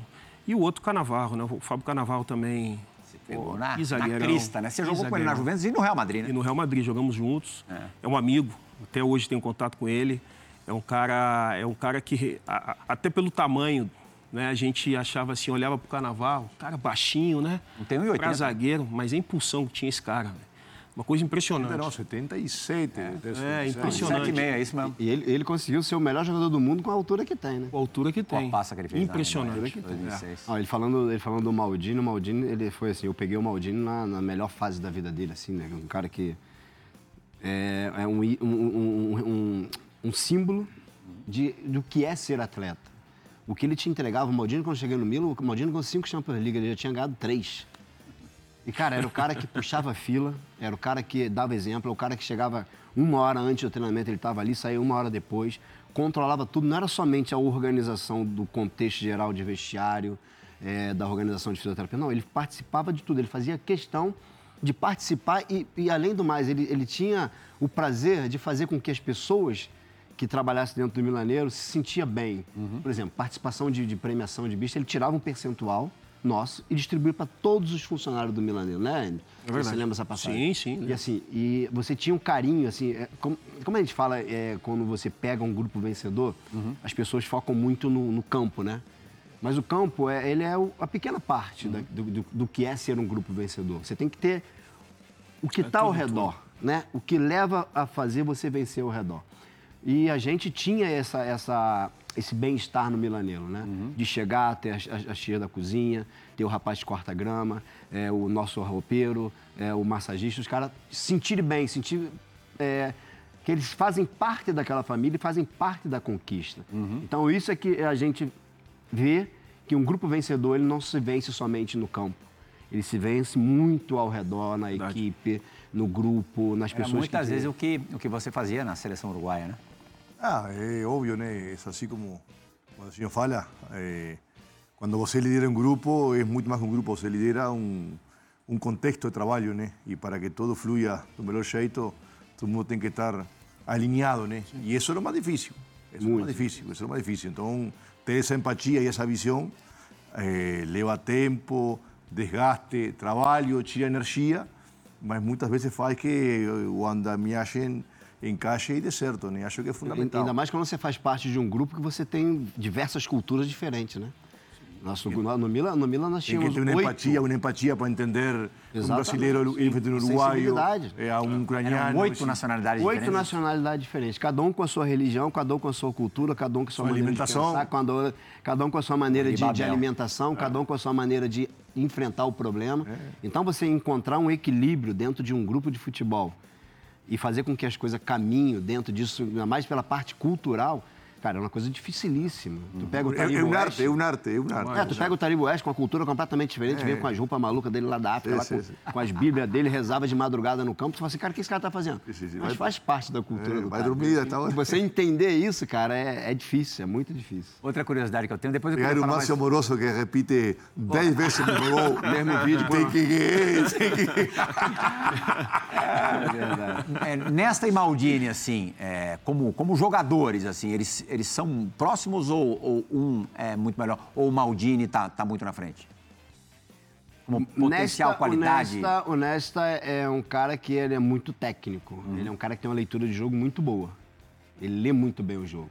E o outro Canavarro, né? O Fábio Canavarro também. Pegou Pô, na, que na crista, né? Você que jogou com ele na. Juventus e no Real Madrid, E né? no Real Madrid jogamos juntos. É. um amigo, até hoje tenho contato com ele. É um cara, é um cara que a- a- até pelo tamanho, né, a gente achava assim, olhava pro Carnaval, cara baixinho, né? Não tem 1,80. Pra zagueiro, mas a impulsão que tinha esse cara, velho. Uma coisa impressionante. Não, 77. É, 77. impressionante. 7,5, é isso mesmo. E ele, ele conseguiu ser o melhor jogador do mundo com a altura que tem, né? Com a altura que tem. passa que ele fez? né? Impressionante. Em 2006. Ó, ele, falando, ele falando do Maldini, o Maldini, ele foi assim, eu peguei o Maldini na, na melhor fase da vida dele, assim, né? Um cara que é, é um, um, um, um, um símbolo de, do que é ser atleta. O que ele te entregava, o Maldini, quando eu cheguei no Milan, o Maldini com cinco Champions League, ele já tinha ganhado três. E, cara, era o cara que puxava a fila, era o cara que dava exemplo, o cara que chegava uma hora antes do treinamento, ele estava ali, saía uma hora depois, controlava tudo. Não era somente a organização do contexto geral de vestiário, eh, da organização de fisioterapia, não, ele participava de tudo, ele fazia questão de participar e, e além do mais, ele, ele tinha o prazer de fazer com que as pessoas que trabalhassem dentro do Milaneiro se sentia bem. Por exemplo, participação de, de premiação de bicho, ele tirava um percentual nosso e distribuía para todos os funcionários do Milaneiro, né? Andy? Você verdade. lembra essa passagem? Sim, sim, E lembro. assim, e você tinha um carinho, assim, é, como, como a gente fala é, quando você pega um grupo vencedor, as pessoas focam muito no, no campo, né? Mas o campo, é, ele é o- a pequena parte da- do, do- do que é ser um grupo vencedor. Você tem que ter o que está ao redor, né? O que leva a fazer você vencer ao redor. E a gente tinha essa, essa, esse bem-estar no Milaneiro, né? De chegar, ter a, a, tia da cozinha, ter o rapaz de corta-grama, é, o nosso roupeiro, é, o massagista, os caras se sentirem bem, sentir é, que eles fazem parte daquela família e fazem parte da conquista. Então isso é que a gente vê que um grupo vencedor ele não se vence somente no campo. Ele se vence muito ao redor, na equipe, no grupo, nas Era pessoas muitas que vezes o que, o que você fazia na seleção uruguaia, né? Ah, é óbvio, né? É assim como, como o senhor fala. eh, quando você lidera um grupo, é muito mais que um grupo, você lidera um, um contexto de trabalho, né? E para que todo fluya do melhor jeito, todo mundo tem que estar alinhado, né? E isso é o mais difícil. Eso es lo más difícil, eso es lo más difícil. Entonces, tener esa empatía y esa visión eh, leva tempo, desgaste, trabalho, tira energia, mas muitas vezes faz que o andamiagem encaixe e dê certo, né? Acho que é fundamental. Ainda mais quando você faz parte de um grupo que você tem diversas culturas diferentes, né? Nosso, no, no, Milan, no Milan nós Tem tínhamos que ter uma oito. empatia, uma empatia para entender um Exatamente. brasileiro enfrenta um uruguaio, é, um ucraniano. Eram oito nacionalidades Oito diferentes. nacionalidades diferentes, cada um com a sua religião, cada um com a sua cultura, cada um com a sua, Sua maneira alimentação. de pensar, cada, cada um com a sua maneira de, de alimentação, cada um com a sua maneira de enfrentar o problema. Então, você encontrar um equilíbrio dentro de um grupo de futebol e fazer com que as coisas caminhem dentro disso, ainda mais pela parte cultural, cara, é uma coisa dificilíssima. Tu pega o Taribo é um Oeste- arte, é um arte, é tu pega o Taribo Oeste com uma cultura completamente diferente, É. veio com as roupas malucas dele lá da África, Sim, lá sim, com, sim. com as bíblias dele, rezava de madrugada no campo. Tu fala assim, cara, o que esse cara tá fazendo? Sim. Mas Vai- faz parte da cultura É, do vai cara. dormir, tá E você entender isso, cara, é, é difícil, é muito difícil. Outra curiosidade que eu tenho, depois eu um falar Márcio mais... Amoroso que repite dez vezes o mesmo gol. Mesmo vídeo, Tem que ir, tem que ir. É verdade. É, Nesta e Maldini, assim, é, como, como jogadores, assim, eles, eles são próximos ou, ou um é muito melhor? Ou o Maldini tá, tá muito na frente? Como potencial, Nesta- qualidade? O Nesta, o Nesta é um cara que ele é muito técnico. Uhum. Ele é um cara que tem uma leitura de jogo muito boa. Ele lê muito bem o jogo.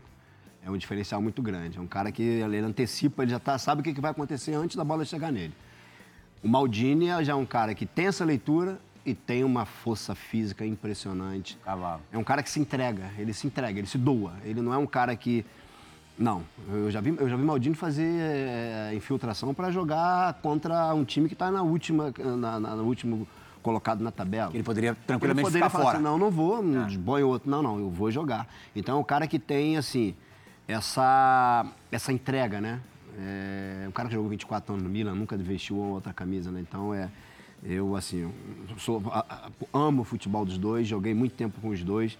É um diferencial muito grande. É um cara que ele antecipa, ele já tá, sabe o que que vai acontecer antes da bola chegar nele. O Maldini já é um cara que tem essa leitura e tem uma força física impressionante. Cavalo. É um cara que se entrega, ele se entrega, ele se doa. Ele não é um cara que. Não, eu já vi, eu já vi Maldini fazer eh, infiltração para jogar contra um time que está na última, na, na- no último colocado na tabela. Ele poderia Ele tranquilamente poderia ficar falar fora. assim, não, não vou, não põe outro. Não, não, eu vou jogar. Então é um cara que tem, assim, essa, essa entrega, né? É um cara que jogou 24 anos no Milan, nunca vestiu outra camisa, né? Então é. Eu, assim, sou, amo o futebol dos dois, joguei muito tempo com os dois.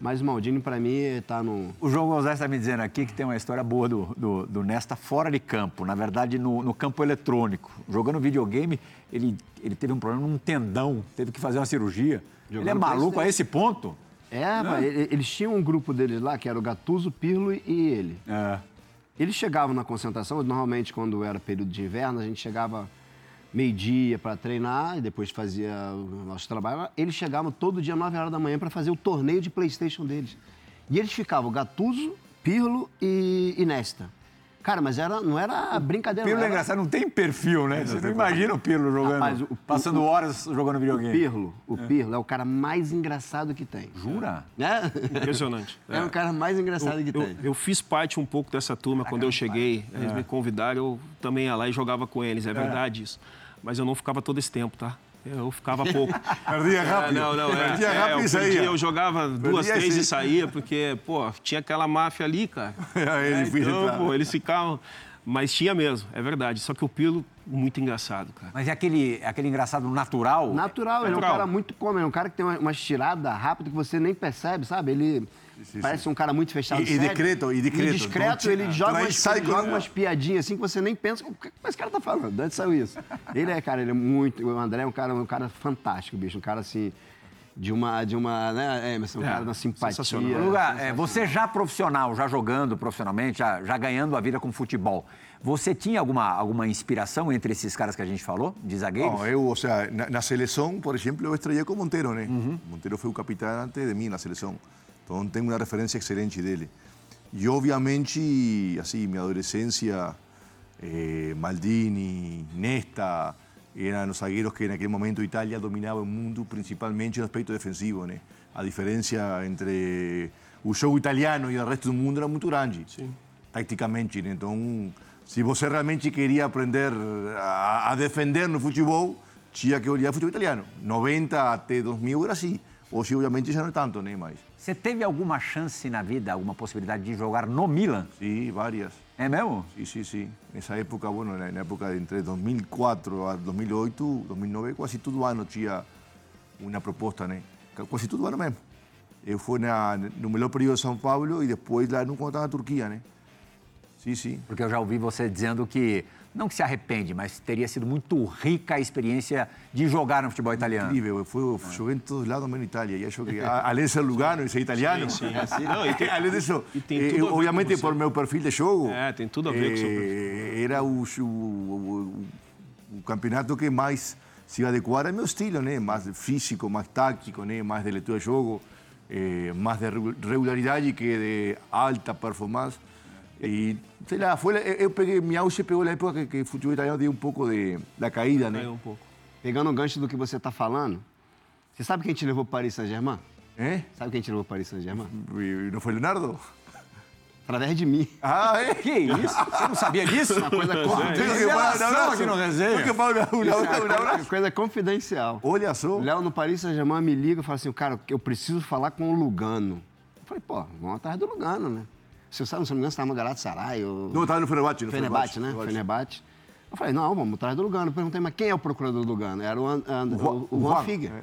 Mas o Maldini, para mim, está no. O João Gonzalez está me dizendo aqui que tem uma história boa do, do, do Nesta fora de campo, na verdade no, no campo eletrônico. Jogando videogame, ele, ele teve um problema num tendão, teve que fazer uma cirurgia. ele é Jogando maluco a esse ponto? É, e- eles tinham um grupo deles lá, que era o Gattuso, Pirlo e ele. É. Eles chegavam na concentração, normalmente quando era período de inverno, a gente chegava meio-dia para treinar e depois fazia o nosso trabalho. Eles chegavam todo dia, 9 horas da manhã, para fazer o torneio de Playstation deles. E eles ficavam Gattuso, Pirlo e, e Nesta. Cara, mas era, não era brincadeira. Pirlo é era- engraçado, não tem perfil, né? Você não imagina o Pirlo jogando, Rapaz, o- o- passando o- horas jogando O videogame. Pirlo, o Pirlo é o cara mais engraçado que tem. Jura? Né? Impressionante. É o cara mais engraçado que Eu, tem. eu fiz parte um pouco dessa turma quando eu cheguei. Eles me convidaram, eu também ia lá e jogava com eles, é verdade isso. Mas eu não ficava todo esse tempo, tá? Eu ficava pouco. [LAUGHS] Perdia É, rápido. não, não, é, Perdia é, rápido eu, e saía. eu jogava duas, Perdia três e saía, porque, pô, tinha aquela máfia ali, cara. [LAUGHS] É difícil então, entrar. pô, eles ficavam... Mas tinha mesmo, é verdade. Só que o Pilo, muito engraçado, cara. Mas é aquele, é aquele engraçado natural? Natural, ele é um Natural. cara muito cômodo, é um cara que tem uma, uma estirada rápida que você nem percebe, sabe? Ele sim, parece um cara muito fechado. E- e discreto, e discreto. discreto, Então, ele joga, umas, sai ele joga umas piadinhas assim que você nem pensa, o que esse cara tá falando? De onde saiu isso? Ele é, cara, ele é muito. O André é um cara, um cara fantástico, bicho. Um cara assim. De uma, de uma, né, Emerson, um É, cara da simpatia. sensacional. Lugar, é, você já profissional, já jogando profissionalmente, já, já ganhando a vida com futebol, você tinha alguma, alguma inspiração entre esses caras que a gente falou, de zagueiros? No, eu, o sea, na, na seleção, por exemplo, eu estrellei com Montero, né? Montero foi o capitão antes de mim na seleção. Então tenho uma referência excelente dele. E obviamente, assim, minha adolescência, eh, Maldini, Nesta, eram os zagueiros que naquele momento Itália dominava o mundo, principalmente no aspecto defensivo, né? A diferença entre o jogo italiano e o resto do mundo era muito grande, taticamente. Né? Então, se você realmente queria aprender a, a defender no futebol, tinha que olhar o futebol italiano. 90 até 2000 era assim. Hoje, obviamente, já não é tanto, né? Mas, Você teve alguma chance na vida, alguma possibilidade de jogar no Milan? sim, várias. É mesmo? Sí, sí, sí. Nessa época, bueno, na época entre 2004 a 2008, 2009, quase todo ano tinha uma proposta, né? Quase todo ano mesmo. Eu fui na, no melhor período de São Paulo e depois lá no quando estava na Turquia, né? Sí, sí. Porque eu já ouvi você dizendo que, não que se arrepende, mas teria sido muito rica a experiência de jogar no futebol italiano. Incrível, fue, jogué en todos lados menos en Italia. Ya yo que, a- além de ser Lugano y ser italiano, Sim, sim. [LAUGHS] Não, e tem- [LAUGHS] além disso, e tem tudo obviamente por meu perfil de jogo, É, tem tudo a ver com o seu eh, era o, o, o- o campeonato que mais se adequara ao meu estilo, né? Mais físico, mais tático, né? Mais de leitura de jogo, eh, mais de regu- regularidade que de alta performance. E, sei lá, foi, eu, eu peguei, minha auge pegou na época que, que o futebol italiano deu um pouco de, da caída, né? Caiu um pouco. Pegando o gancho do que você está falando, você sabe quem te levou para Paris Saint-Germain? Eh? Sabe quem te levou para Paris Saint-Germain? Não foi Leonardo? Através de mim. Ah, é? Que isso? Você não sabia disso? Uma coisa um abraço. aqui no resenha. Um um abraço. Coisa confidencial. Olha só. O Léo no Paris Saint-Germain me liga e fala assim, cara, eu preciso falar com o Lugano. Eu falei, pô, vamos atrás do Lugano, né? Se você não se não me engano, você estava no Galatasaray ou... Não, estava no Fenerbahçe. no Fenerbahçe, né? Fenerbahçe. Eu falei, não, vamos atrás do Lugano. Perguntei, mas quem é o procurador do Lugano? Era o, An- An- O Juan- o, o o Juan Juan, Figue. é.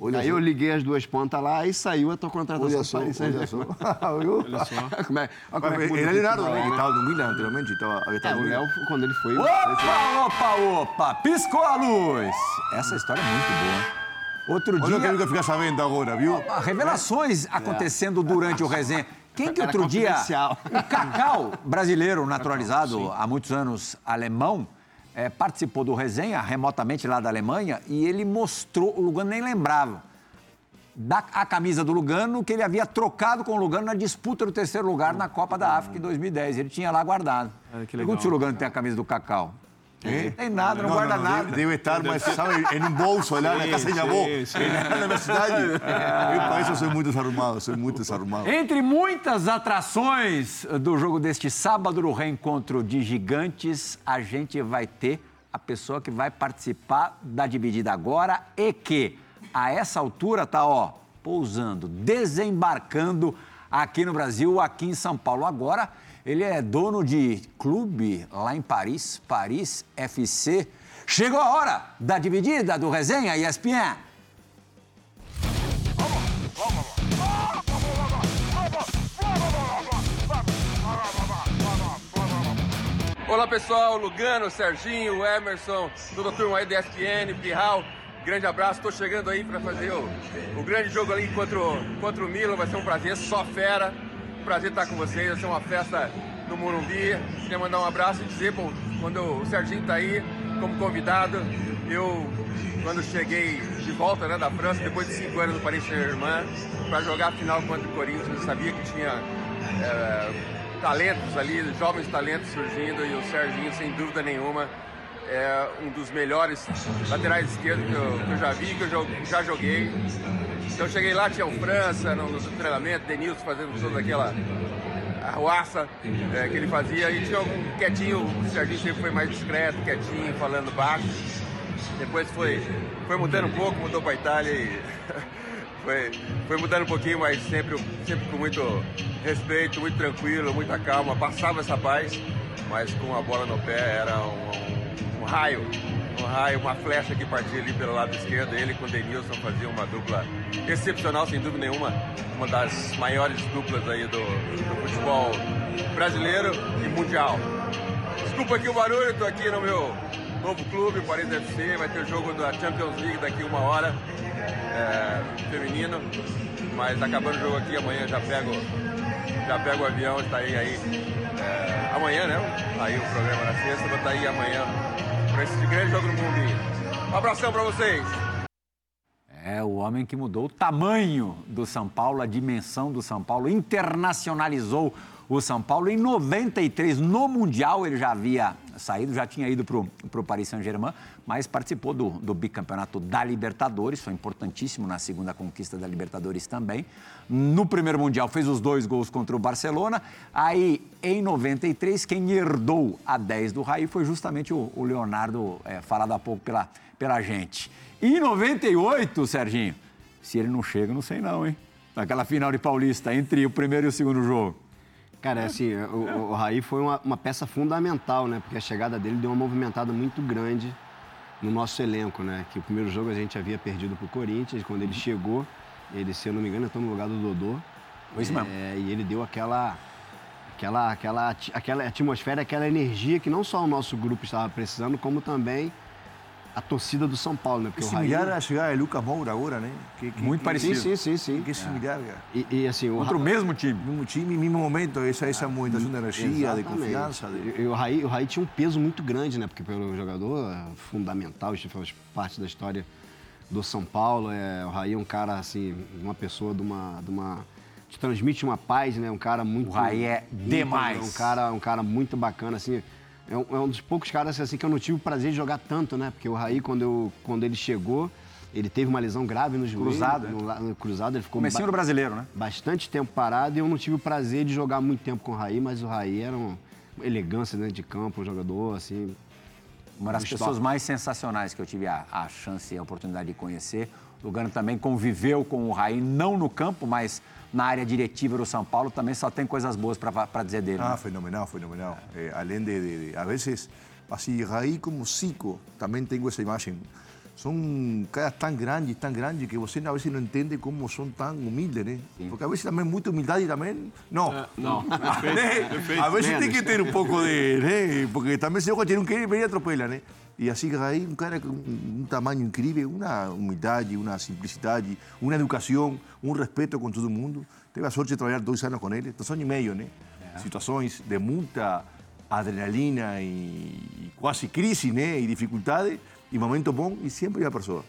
Olha Aí só. eu liguei as duas pontas lá e saiu a tua contratação Olha só, Paris olha só. Saint-Germain. [LAUGHS] Viu? [LAUGHS] Como é, olha como é muda Era hora, né? né? estava no Milan anteriormente. Estava, havia É, estado o no Milan. Léo, quando ele foi... Opa, opa, opa! Piscou a luz! Essa história é muito boa. Outro Olha o que eu dia, nunca ficar sabendo agora, viu? revelações acontecendo durante o resenha. Quem que outro dia, o Cacau, [LAUGHS] brasileiro naturalizado há muitos anos alemão, eh, participou do resenha remotamente lá da Alemanha e ele mostrou, o Lugano nem lembrava, da, a camisa do Lugano que ele havia trocado com o Lugano na disputa do terceiro lugar na Copa da África em 2010. Ele tinha lá guardado. Pergunta legal. se o Lugano tem a camisa do Cacau. Não tem nada, não, guarda nada. Deve, estar, mas sabe, em um bolso lá na casa de sim. na universidade. [LAUGHS] Eu, para isso, sou muito desarrumado, sou muito desarrumado. Entre muitas atrações do jogo deste sábado, no reencontro de gigantes, a gente vai ter a pessoa que vai participar da dividida agora e que, a essa altura, tá ó, pousando, desembarcando aqui no Brasil, aqui em São Paulo. Agora, ele é dono de clube lá em Paris, Paris FC. Chegou a hora da dividida do Resenha ESPN. Olá pessoal, Lugano, Serginho, Emerson, toda a turma aí da ESPN, Pirral, grande abraço, estou chegando aí para fazer o, o grande jogo ali contra o, contra o Milan, vai ser um prazer, só fera, prazer estar com vocês, vai ser uma festa no Morumbi, queria mandar um abraço e dizer, bom, quando o Serginho está aí como convidado, eu, quando cheguei de volta né, da França, depois de cinco anos no Paris Saint-Germain, para jogar a final contra o Corinthians, eu sabia que tinha... é, talentos ali, jovens talentos surgindo e o Serginho, sem dúvida nenhuma, é um dos melhores laterais esquerdos que eu, que eu já vi, que eu já joguei. Então cheguei lá, tinha o França no, no treinamento, Denilson fazendo toda aquela arruaça é, que ele fazia e tinha algum quietinho, o Serginho sempre foi mais discreto, quietinho, falando baixo. Depois foi, foi mudando um pouco, mudou para Itália e [LAUGHS] foi, foi mudando um pouquinho, mas sempre, sempre com muito respeito, muito tranquilo, muita calma. Passava essa paz, mas com a bola no pé era um, um- um raio, um raio, uma flecha que partia ali pelo lado esquerdo. Ele com o Denilson faziam uma dupla excepcional, sem dúvida nenhuma, uma das maiores duplas aí do, do futebol brasileiro e mundial. Desculpa aqui o barulho, estou aqui no meu novo clube, Paris FC, vai ter o jogo da Champions League daqui uma hora, é, feminino, mas acabando o jogo aqui, amanhã já pego, já pego o avião, está aí, aí é, amanhã, né? Aí o programa na sexta, vou estar aí amanhã para esse grande jogo no mundo. Um abração para vocês! É o homem que mudou o tamanho do São Paulo, a dimensão do São Paulo, internacionalizou o São Paulo. Em 93, no Mundial, ele já havia saído, já tinha ido para o Paris Saint-Germain, mas participou do, do bicampeonato da Libertadores, foi importantíssimo na segunda conquista da Libertadores também. No primeiro Mundial, fez os dois gols contra o Barcelona. Aí, em 93, quem herdou a 10 do Raí foi justamente o, o Leonardo, é, falado há pouco pela, pela gente. E em 98, Serginho, se ele não chega, não sei não, hein? Naquela final de Paulista, entre o primeiro e o segundo jogo. Cara, assim, o, o Raí foi uma, uma peça fundamental, né? Porque a chegada dele deu uma movimentada muito grande no nosso elenco, né? Que o primeiro jogo a gente havia perdido pro Corinthians, quando ele chegou, ele, se eu não me engano, entrou no lugar do Dodô. Foi isso mesmo. É, e ele deu aquela, aquela, aquela, aquela atmosfera, aquela energia que não só o nosso grupo estava precisando, como também a torcida do São Paulo, né? Porque é similar Raí... a chegada de Lucas Moura agora, né? Que, que, Muito que, parecido. Sim, sim, sim. Que é similar, cara. E, e assim, o Contra o mesmo time. Mesmo time, mesmo momento, essa, essa ah, movimentação de energia, de confiança. De... E, o, Raí, o Raí tinha um peso muito grande, né? Porque pelo jogador é fundamental, isso faz parte da história do São Paulo. É, o Raí é um cara, assim, uma pessoa de uma... De uma te transmite uma paz, né? Um cara muito... O Raí é demais. Um cara, um cara muito bacana, assim é um, é um, dos poucos caras assim, que eu não tive o prazer de jogar tanto, né? Porque o Raí, quando, eu, quando ele chegou, ele teve uma lesão grave no joelho. Cruzado, no, no, cruzado, ele ficou... Comecinho do brasileiro, né? Bastante tempo parado e eu não tive o prazer de jogar muito tempo com o Raí, mas o Raí era uma elegância dentro de campo, um jogador, assim... Uma das pessoas mais sensacionais que eu tive a, a chance e a oportunidade de conhecer. O Lugano também conviveu com o Raí, não no campo, mas na área diretiva do São Paulo também só tem coisas boas para dizer dele. Ah, né? fenomenal, fenomenal. É, além de, de, de, a vezes, assim, Raí como Zico, também tenho essa imagem. São caras tão grandes, tão grandes, que você a vezes não entende como são tão humildes, né? Sim. Porque a vezes também muita humildade também, não. É, não. [LAUGHS] A vezes tem que ter um pouco de, né? Porque também se eu tiver um que vem e atropela, né? E assim, Raí, um cara com um tamanho incrível, uma humildade, uma simplicidade, uma educação, um respeito com todo mundo. Teve a sorte de trabalhar dois anos com ele, dois anos e meio, né? É. Situações de muita adrenalina e quase crise, né? E dificuldade, e momento bom, e sempre a pessoa.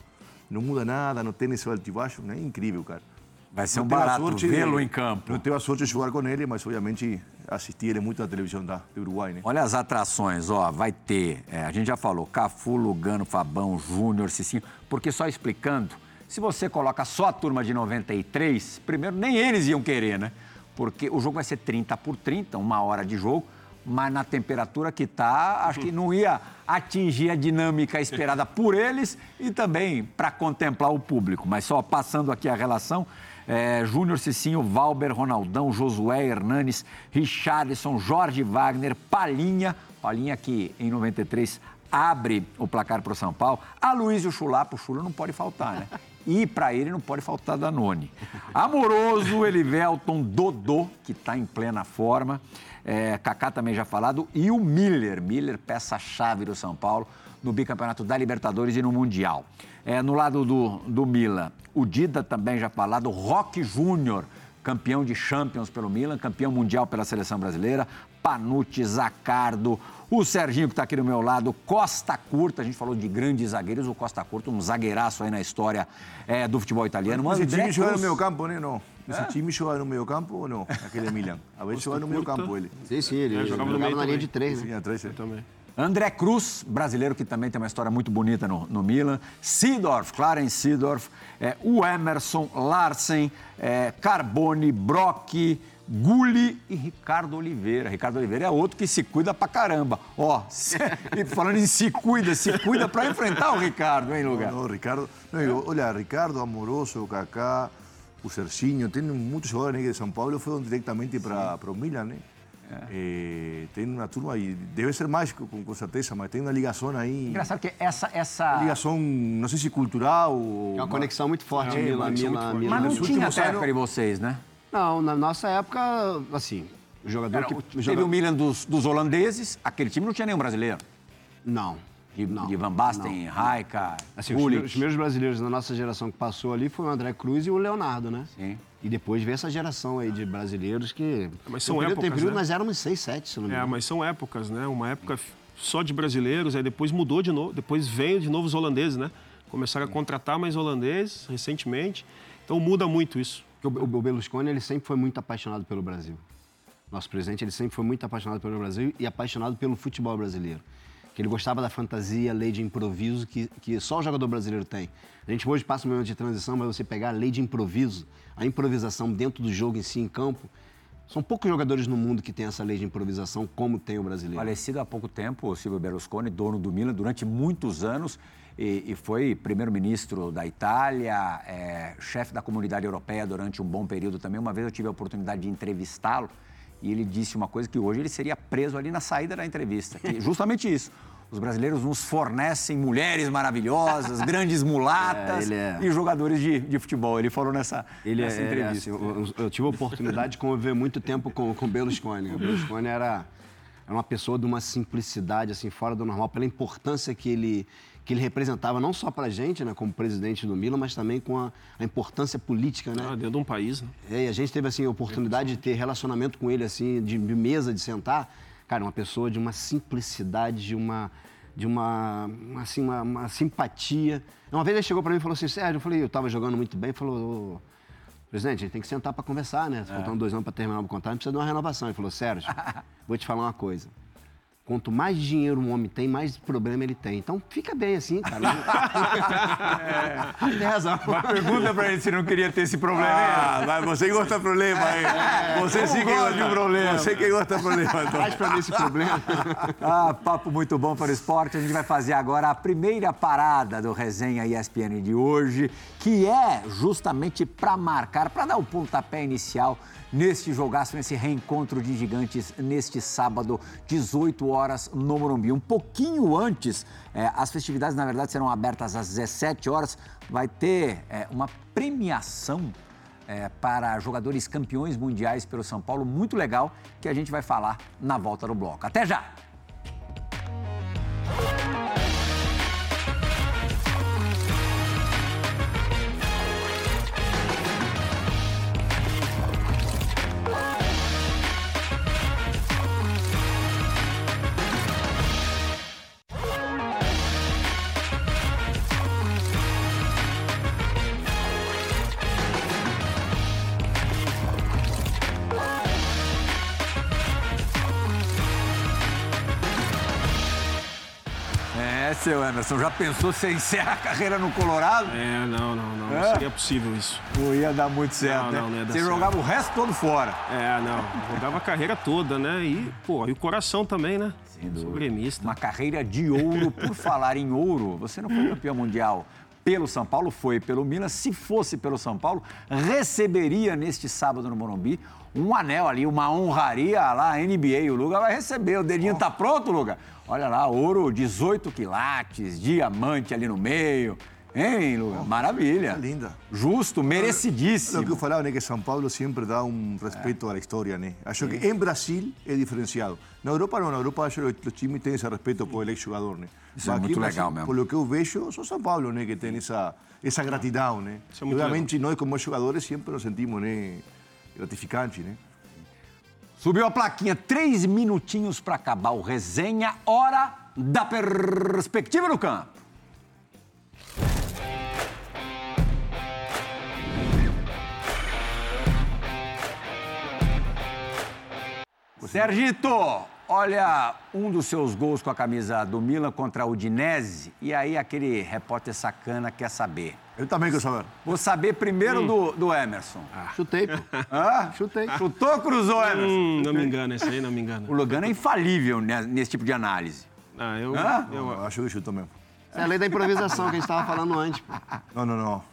Não muda nada, não tem esse altibaixo, né? Incrível, cara. Vai ser um barato vê-lo em campo. Não teve a sorte de jogar com ele, mas obviamente assisti ele muito na televisão da, do Uruguai, né? Olha as atrações, ó, vai ter, é, a gente já falou, Cafu, Lugano, Fabão, Júnior, Cicinho, porque só explicando, se você coloca só a turma de 93, primeiro nem eles iam querer, né? Porque o jogo vai ser 30 por 30, uma hora de jogo, mas na temperatura que está, acho que não ia atingir a dinâmica esperada por eles e também para contemplar o público. Mas só passando aqui a relação, é, Júnior Cicinho, Valber, Ronaldão, Josué Hernanes, Richarlison, Jorge Wagner, Palinha, Palinha que em 93 abre o placar para o São Paulo, a Luísio Chulapo, o Chula não pode faltar, né? E para ele não pode faltar Danone. Amoroso, Elivelton, Dodô, que está em plena forma. É, Kaká também já falado. E o Miller, Miller, peça-chave do São Paulo no bicampeonato da Libertadores e no Mundial. É, no lado do, do Milan, o Dida também já falado, Roque Júnior, campeão de Champions pelo Milan, campeão mundial pela seleção brasileira, Panucci, Zacardo, o Serginho que está aqui do meu lado, Costa Curta, a gente falou de grandes zagueiros, o Costa Curta, um zagueiraço aí na história é, do futebol italiano. Mas esse time joga no meio campo, né? Não. Esse é? time joga no meio campo ou não? Aquele Milan. A vezes joga no meio campo ele. Sim, sim, ele, é, jogava, jogava na linha de três. Né? Sim, a três, é. também. André Cruz, brasileiro que também tem uma história muito bonita no, no Milan. Seedorf, Clarence Seedorf. É, o Emerson, Larsen, é, Carbone, Brock, Gulli e Ricardo Oliveira. Ricardo Oliveira é outro que se cuida pra caramba. Ó, se, [LAUGHS] falando em se cuida, se cuida para enfrentar o Ricardo, hein, Lugar? Não, não Ricardo. Não, olha, Ricardo, Amoroso, Kaká, o Serginho, tem muitos jogadores de São Paulo foram diretamente para o Milan, né? É. Tem uma turma aí, deve ser mais com, certeza, mas tem uma ligação aí. Engraçado que essa. essa... Ligação, não sei se cultural ou. É uma conexão muito forte, é, Mila, Mila, Mila. Mas não tinha de vocês, né? Não, na nossa época, assim, o jogador Era, que. Teve jogador... o Milan dos, dos holandeses, aquele time não tinha nenhum brasileiro. Não. De, não, de Van Basten, não. Raika, assim, os, os primeiros brasileiros da nossa geração que passou ali foi o André Cruz e o Leonardo, né? Sim. E depois veio essa geração aí de brasileiros que... Mas são épocas, tem período, né? nós éramos seis, sete, se não me é, engano. É, mas são épocas, né? Uma época só de brasileiros, aí depois mudou de novo, depois veio de novo os holandeses, né? Começaram a contratar mais holandeses recentemente, então muda muito isso. O, o Berlusconi, ele sempre foi muito apaixonado pelo Brasil. Nosso presidente, ele sempre foi muito apaixonado pelo Brasil e apaixonado pelo futebol brasileiro que ele gostava da fantasia, lei de improviso que, que só o jogador brasileiro tem. A gente hoje passa um momento de transição, mas você pegar a lei de improviso, a improvisação dentro do jogo em si, em campo, são poucos jogadores no mundo que têm essa lei de improvisação como tem o brasileiro. Falecido há pouco tempo, o Silvio Berlusconi, dono do Milan, durante muitos anos, e, e foi primeiro-ministro da Itália, é, chefe da comunidade europeia durante um bom período também. Uma vez eu tive a oportunidade de entrevistá-lo e ele disse uma coisa que hoje ele seria preso ali na saída da entrevista, justamente isso Os brasileiros nos fornecem mulheres maravilhosas, grandes mulatas É, é- e jogadores de, de futebol. Ele falou nessa, Ele nessa é, é, entrevista. assim, eu, eu tive a oportunidade de conviver muito tempo com o Berlusconi. O Berlusconi era, era uma pessoa de uma simplicidade assim fora do normal, pela importância que ele, que ele representava, não só para a gente, né, como presidente do Milan, mas também com a, a importância política, né? Ah, dentro de um país, né? É, e a gente teve assim a oportunidade de ter relacionamento com ele assim, de, de mesa, de sentar. Cara, uma pessoa de uma simplicidade, de uma de uma, assim, uma, uma simpatia. Uma vez ele chegou para mim e falou assim, Sérgio, eu falei, eu estava jogando muito bem, falou, "Ô, presidente, a gente tem que sentar para conversar, né? Faltando dois anos para terminar o contrato, a gente precisa de uma renovação. Ele falou, Sérgio, [LAUGHS] vou te falar uma coisa. Quanto mais dinheiro um homem tem, mais problema ele tem. Então fica bem assim, cara. [LAUGHS] Tem razão. Pergunta pra ele se não queria ter esse problema. Ah, vai, você que gosta de problema, hein? Você sim que gosta de um problema. Você que gosta de problema. então. Traz para mim esse problema. Ah, papo muito bom para o esporte. A gente vai fazer agora a primeira parada do Resenha ESPN de hoje, que é justamente para marcar, para dar o pontapé inicial neste jogaço, nesse reencontro de gigantes neste sábado, 18 horas no Morumbi. Um pouquinho antes, eh, as festividades, na verdade, serão abertas às 17 horas. Vai ter eh, uma premiação é, para jogadores campeões mundiais pelo São Paulo, muito legal, que a gente vai falar na volta do bloco. Até já! Seu Emerson, já pensou você encerra a carreira no Colorado? É, não, não, não. É? Não seria possível isso. Não ia dar muito certo, Não, né? não, não ia dar Você certo. jogava o resto todo fora. É, não. Jogava a carreira toda, né? E, pô, e o coração também, né? Sou gremista. Uma carreira de ouro. Por [LAUGHS] falar em ouro, você não foi campeão mundial pelo São Paulo, foi pelo Milan. Se fosse pelo São Paulo, receberia neste sábado no Morumbi um anel ali, uma honraria lá, NBA. O Luga vai receber. O dedinho tá pronto, Luga? Olha lá, ouro 18 quilates, diamante ali no meio. Hein, Luga? Maravilha. linda. Justo, Lo que merecidíssimo. eu falava é que São Paulo sempre dá um respeito à história, né? Acho que em Brasil é diferenciado. Na Europa não, na Europa acho que os times têm esse respeito por ele jogador, né? Isso é Mas muito aqui, legal mesmo. Por lo que eu vejo, só São Paulo, né, que tem essa essa gratidão, né? Isso é muito Obviamente nós como jogadores sempre nos sentimos, né, gratificante, né? Subiu a plaquinha, três minutinhos para acabar o resenha. Hora da perspectiva no campo. Sergito, olha um dos seus gols com a camisa do Milan contra a Udinese. E aí aquele repórter sacana quer saber. Eu também quero saber. Vou saber primeiro do, do Emerson. Chutei, pô. Hã? Chutei. Chutou, cruzou, Emerson? Hum, não me engana, esse aí não me O engana. Lugano é infalível né, nesse tipo de análise. Ah, eu, eu, Eu acho que chutou mesmo. É a lei da improvisação que a gente estava falando antes, pô. Não, não, não.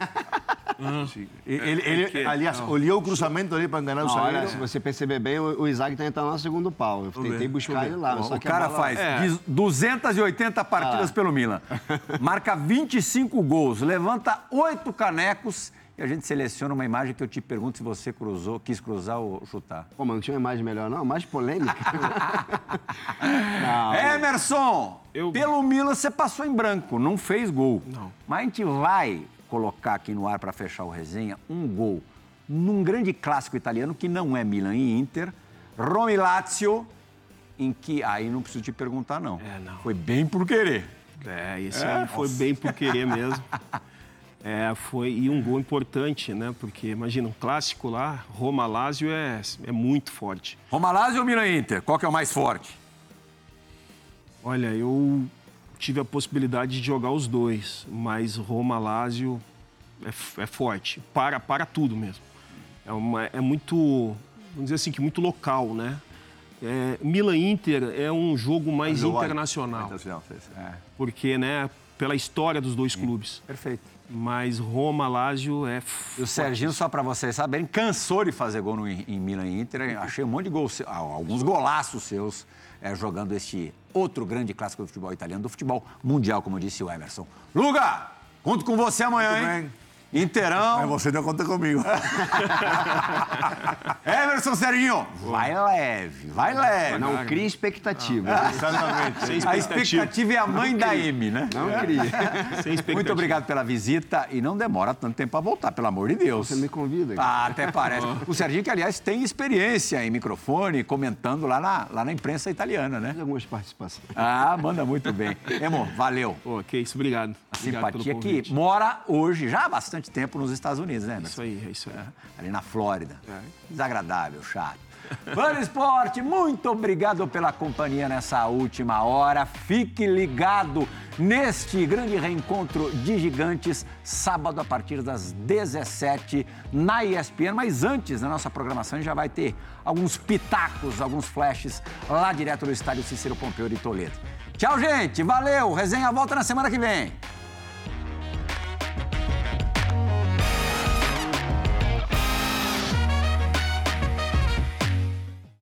Hum. Sim. Ele, ele, aliás, olhou o cruzamento ali para enganar o Não, olha, zagueiro. se você perceber bem, o, o Isaac tá entrando no segundo pau. Eu tentei bem, buscar ele lá. O cara bola- faz É. diz- 280 partidas Ah. pelo Milan. Marca 25 gols, levanta oito canecos e a gente seleciona uma imagem que eu te pergunto se você cruzou, quis cruzar ou chutar. Pô, mas não tinha uma imagem melhor, não? Mais polêmica. [LAUGHS] não, Emerson, Eu- pelo Milan você passou em branco, não fez gol. Não. Mas a gente vai colocar aqui no ar para fechar o resenha um gol num grande clássico italiano que não é Milan e Inter, Roma e Lazio, em que aí não preciso te perguntar não. É, não. Foi bem por querer. É, esse aí foi bem por querer mesmo. [LAUGHS] É, foi e um gol importante, né? Porque imagina um clássico lá, Roma Lazio é, é muito forte. Roma Lazio ou Milan Inter? Qual que é o mais forte? Olha, eu tive a possibilidade de jogar os dois, mas Roma Lazio é, é forte, para para tudo mesmo. É, uma, é muito, vamos dizer assim, que muito local, né? É, Milan Inter é um jogo mais Global. internacional, Internacional, sim. porque, né, pela história dos dois clubes. Perfeito. Mas Roma, Lazio é. E o Serginho, só para vocês saberem, cansou de fazer gol no, em Milan e Inter. Achei um monte de gols, alguns golaços seus é, jogando este outro grande clássico do futebol italiano, do futebol mundial, como disse o Emerson. Luga, conto com você amanhã, hein? Bem. Inteirão. Mas você não conta comigo. [LAUGHS] Emerson Serginho, vai leve, vai leve. Não cria expectativa. Exatamente. Sem A expectativa. expectativa é a mãe da M, né? Não cria. Sem expectativa. Muito obrigado pela visita e não demora tanto tempo para voltar, pelo amor de Deus. Você me convida. Ah, até parece. O Serginho, que aliás tem experiência em microfone, comentando lá na, lá na imprensa italiana, né? Algumas participações. Ah, manda muito bem. Emo, valeu. Pô, que isso, obrigado. A Obrigado simpatia pelo que mora hoje, já há bastante tempo, nos Estados Unidos, né, Isso aí, é isso aí. Ali na Flórida. É. Desagradável, chato. [LAUGHS] Do Esporte, muito obrigado pela companhia nessa última hora. Fique ligado neste grande reencontro de gigantes, sábado a partir das 17 na ESPN. Mas antes, na nossa programação, já vai ter alguns pitacos, alguns flashes lá direto do estádio Cícero Pompeu de Toledo. Tchau, gente. Valeu. Resenha volta na semana que vem.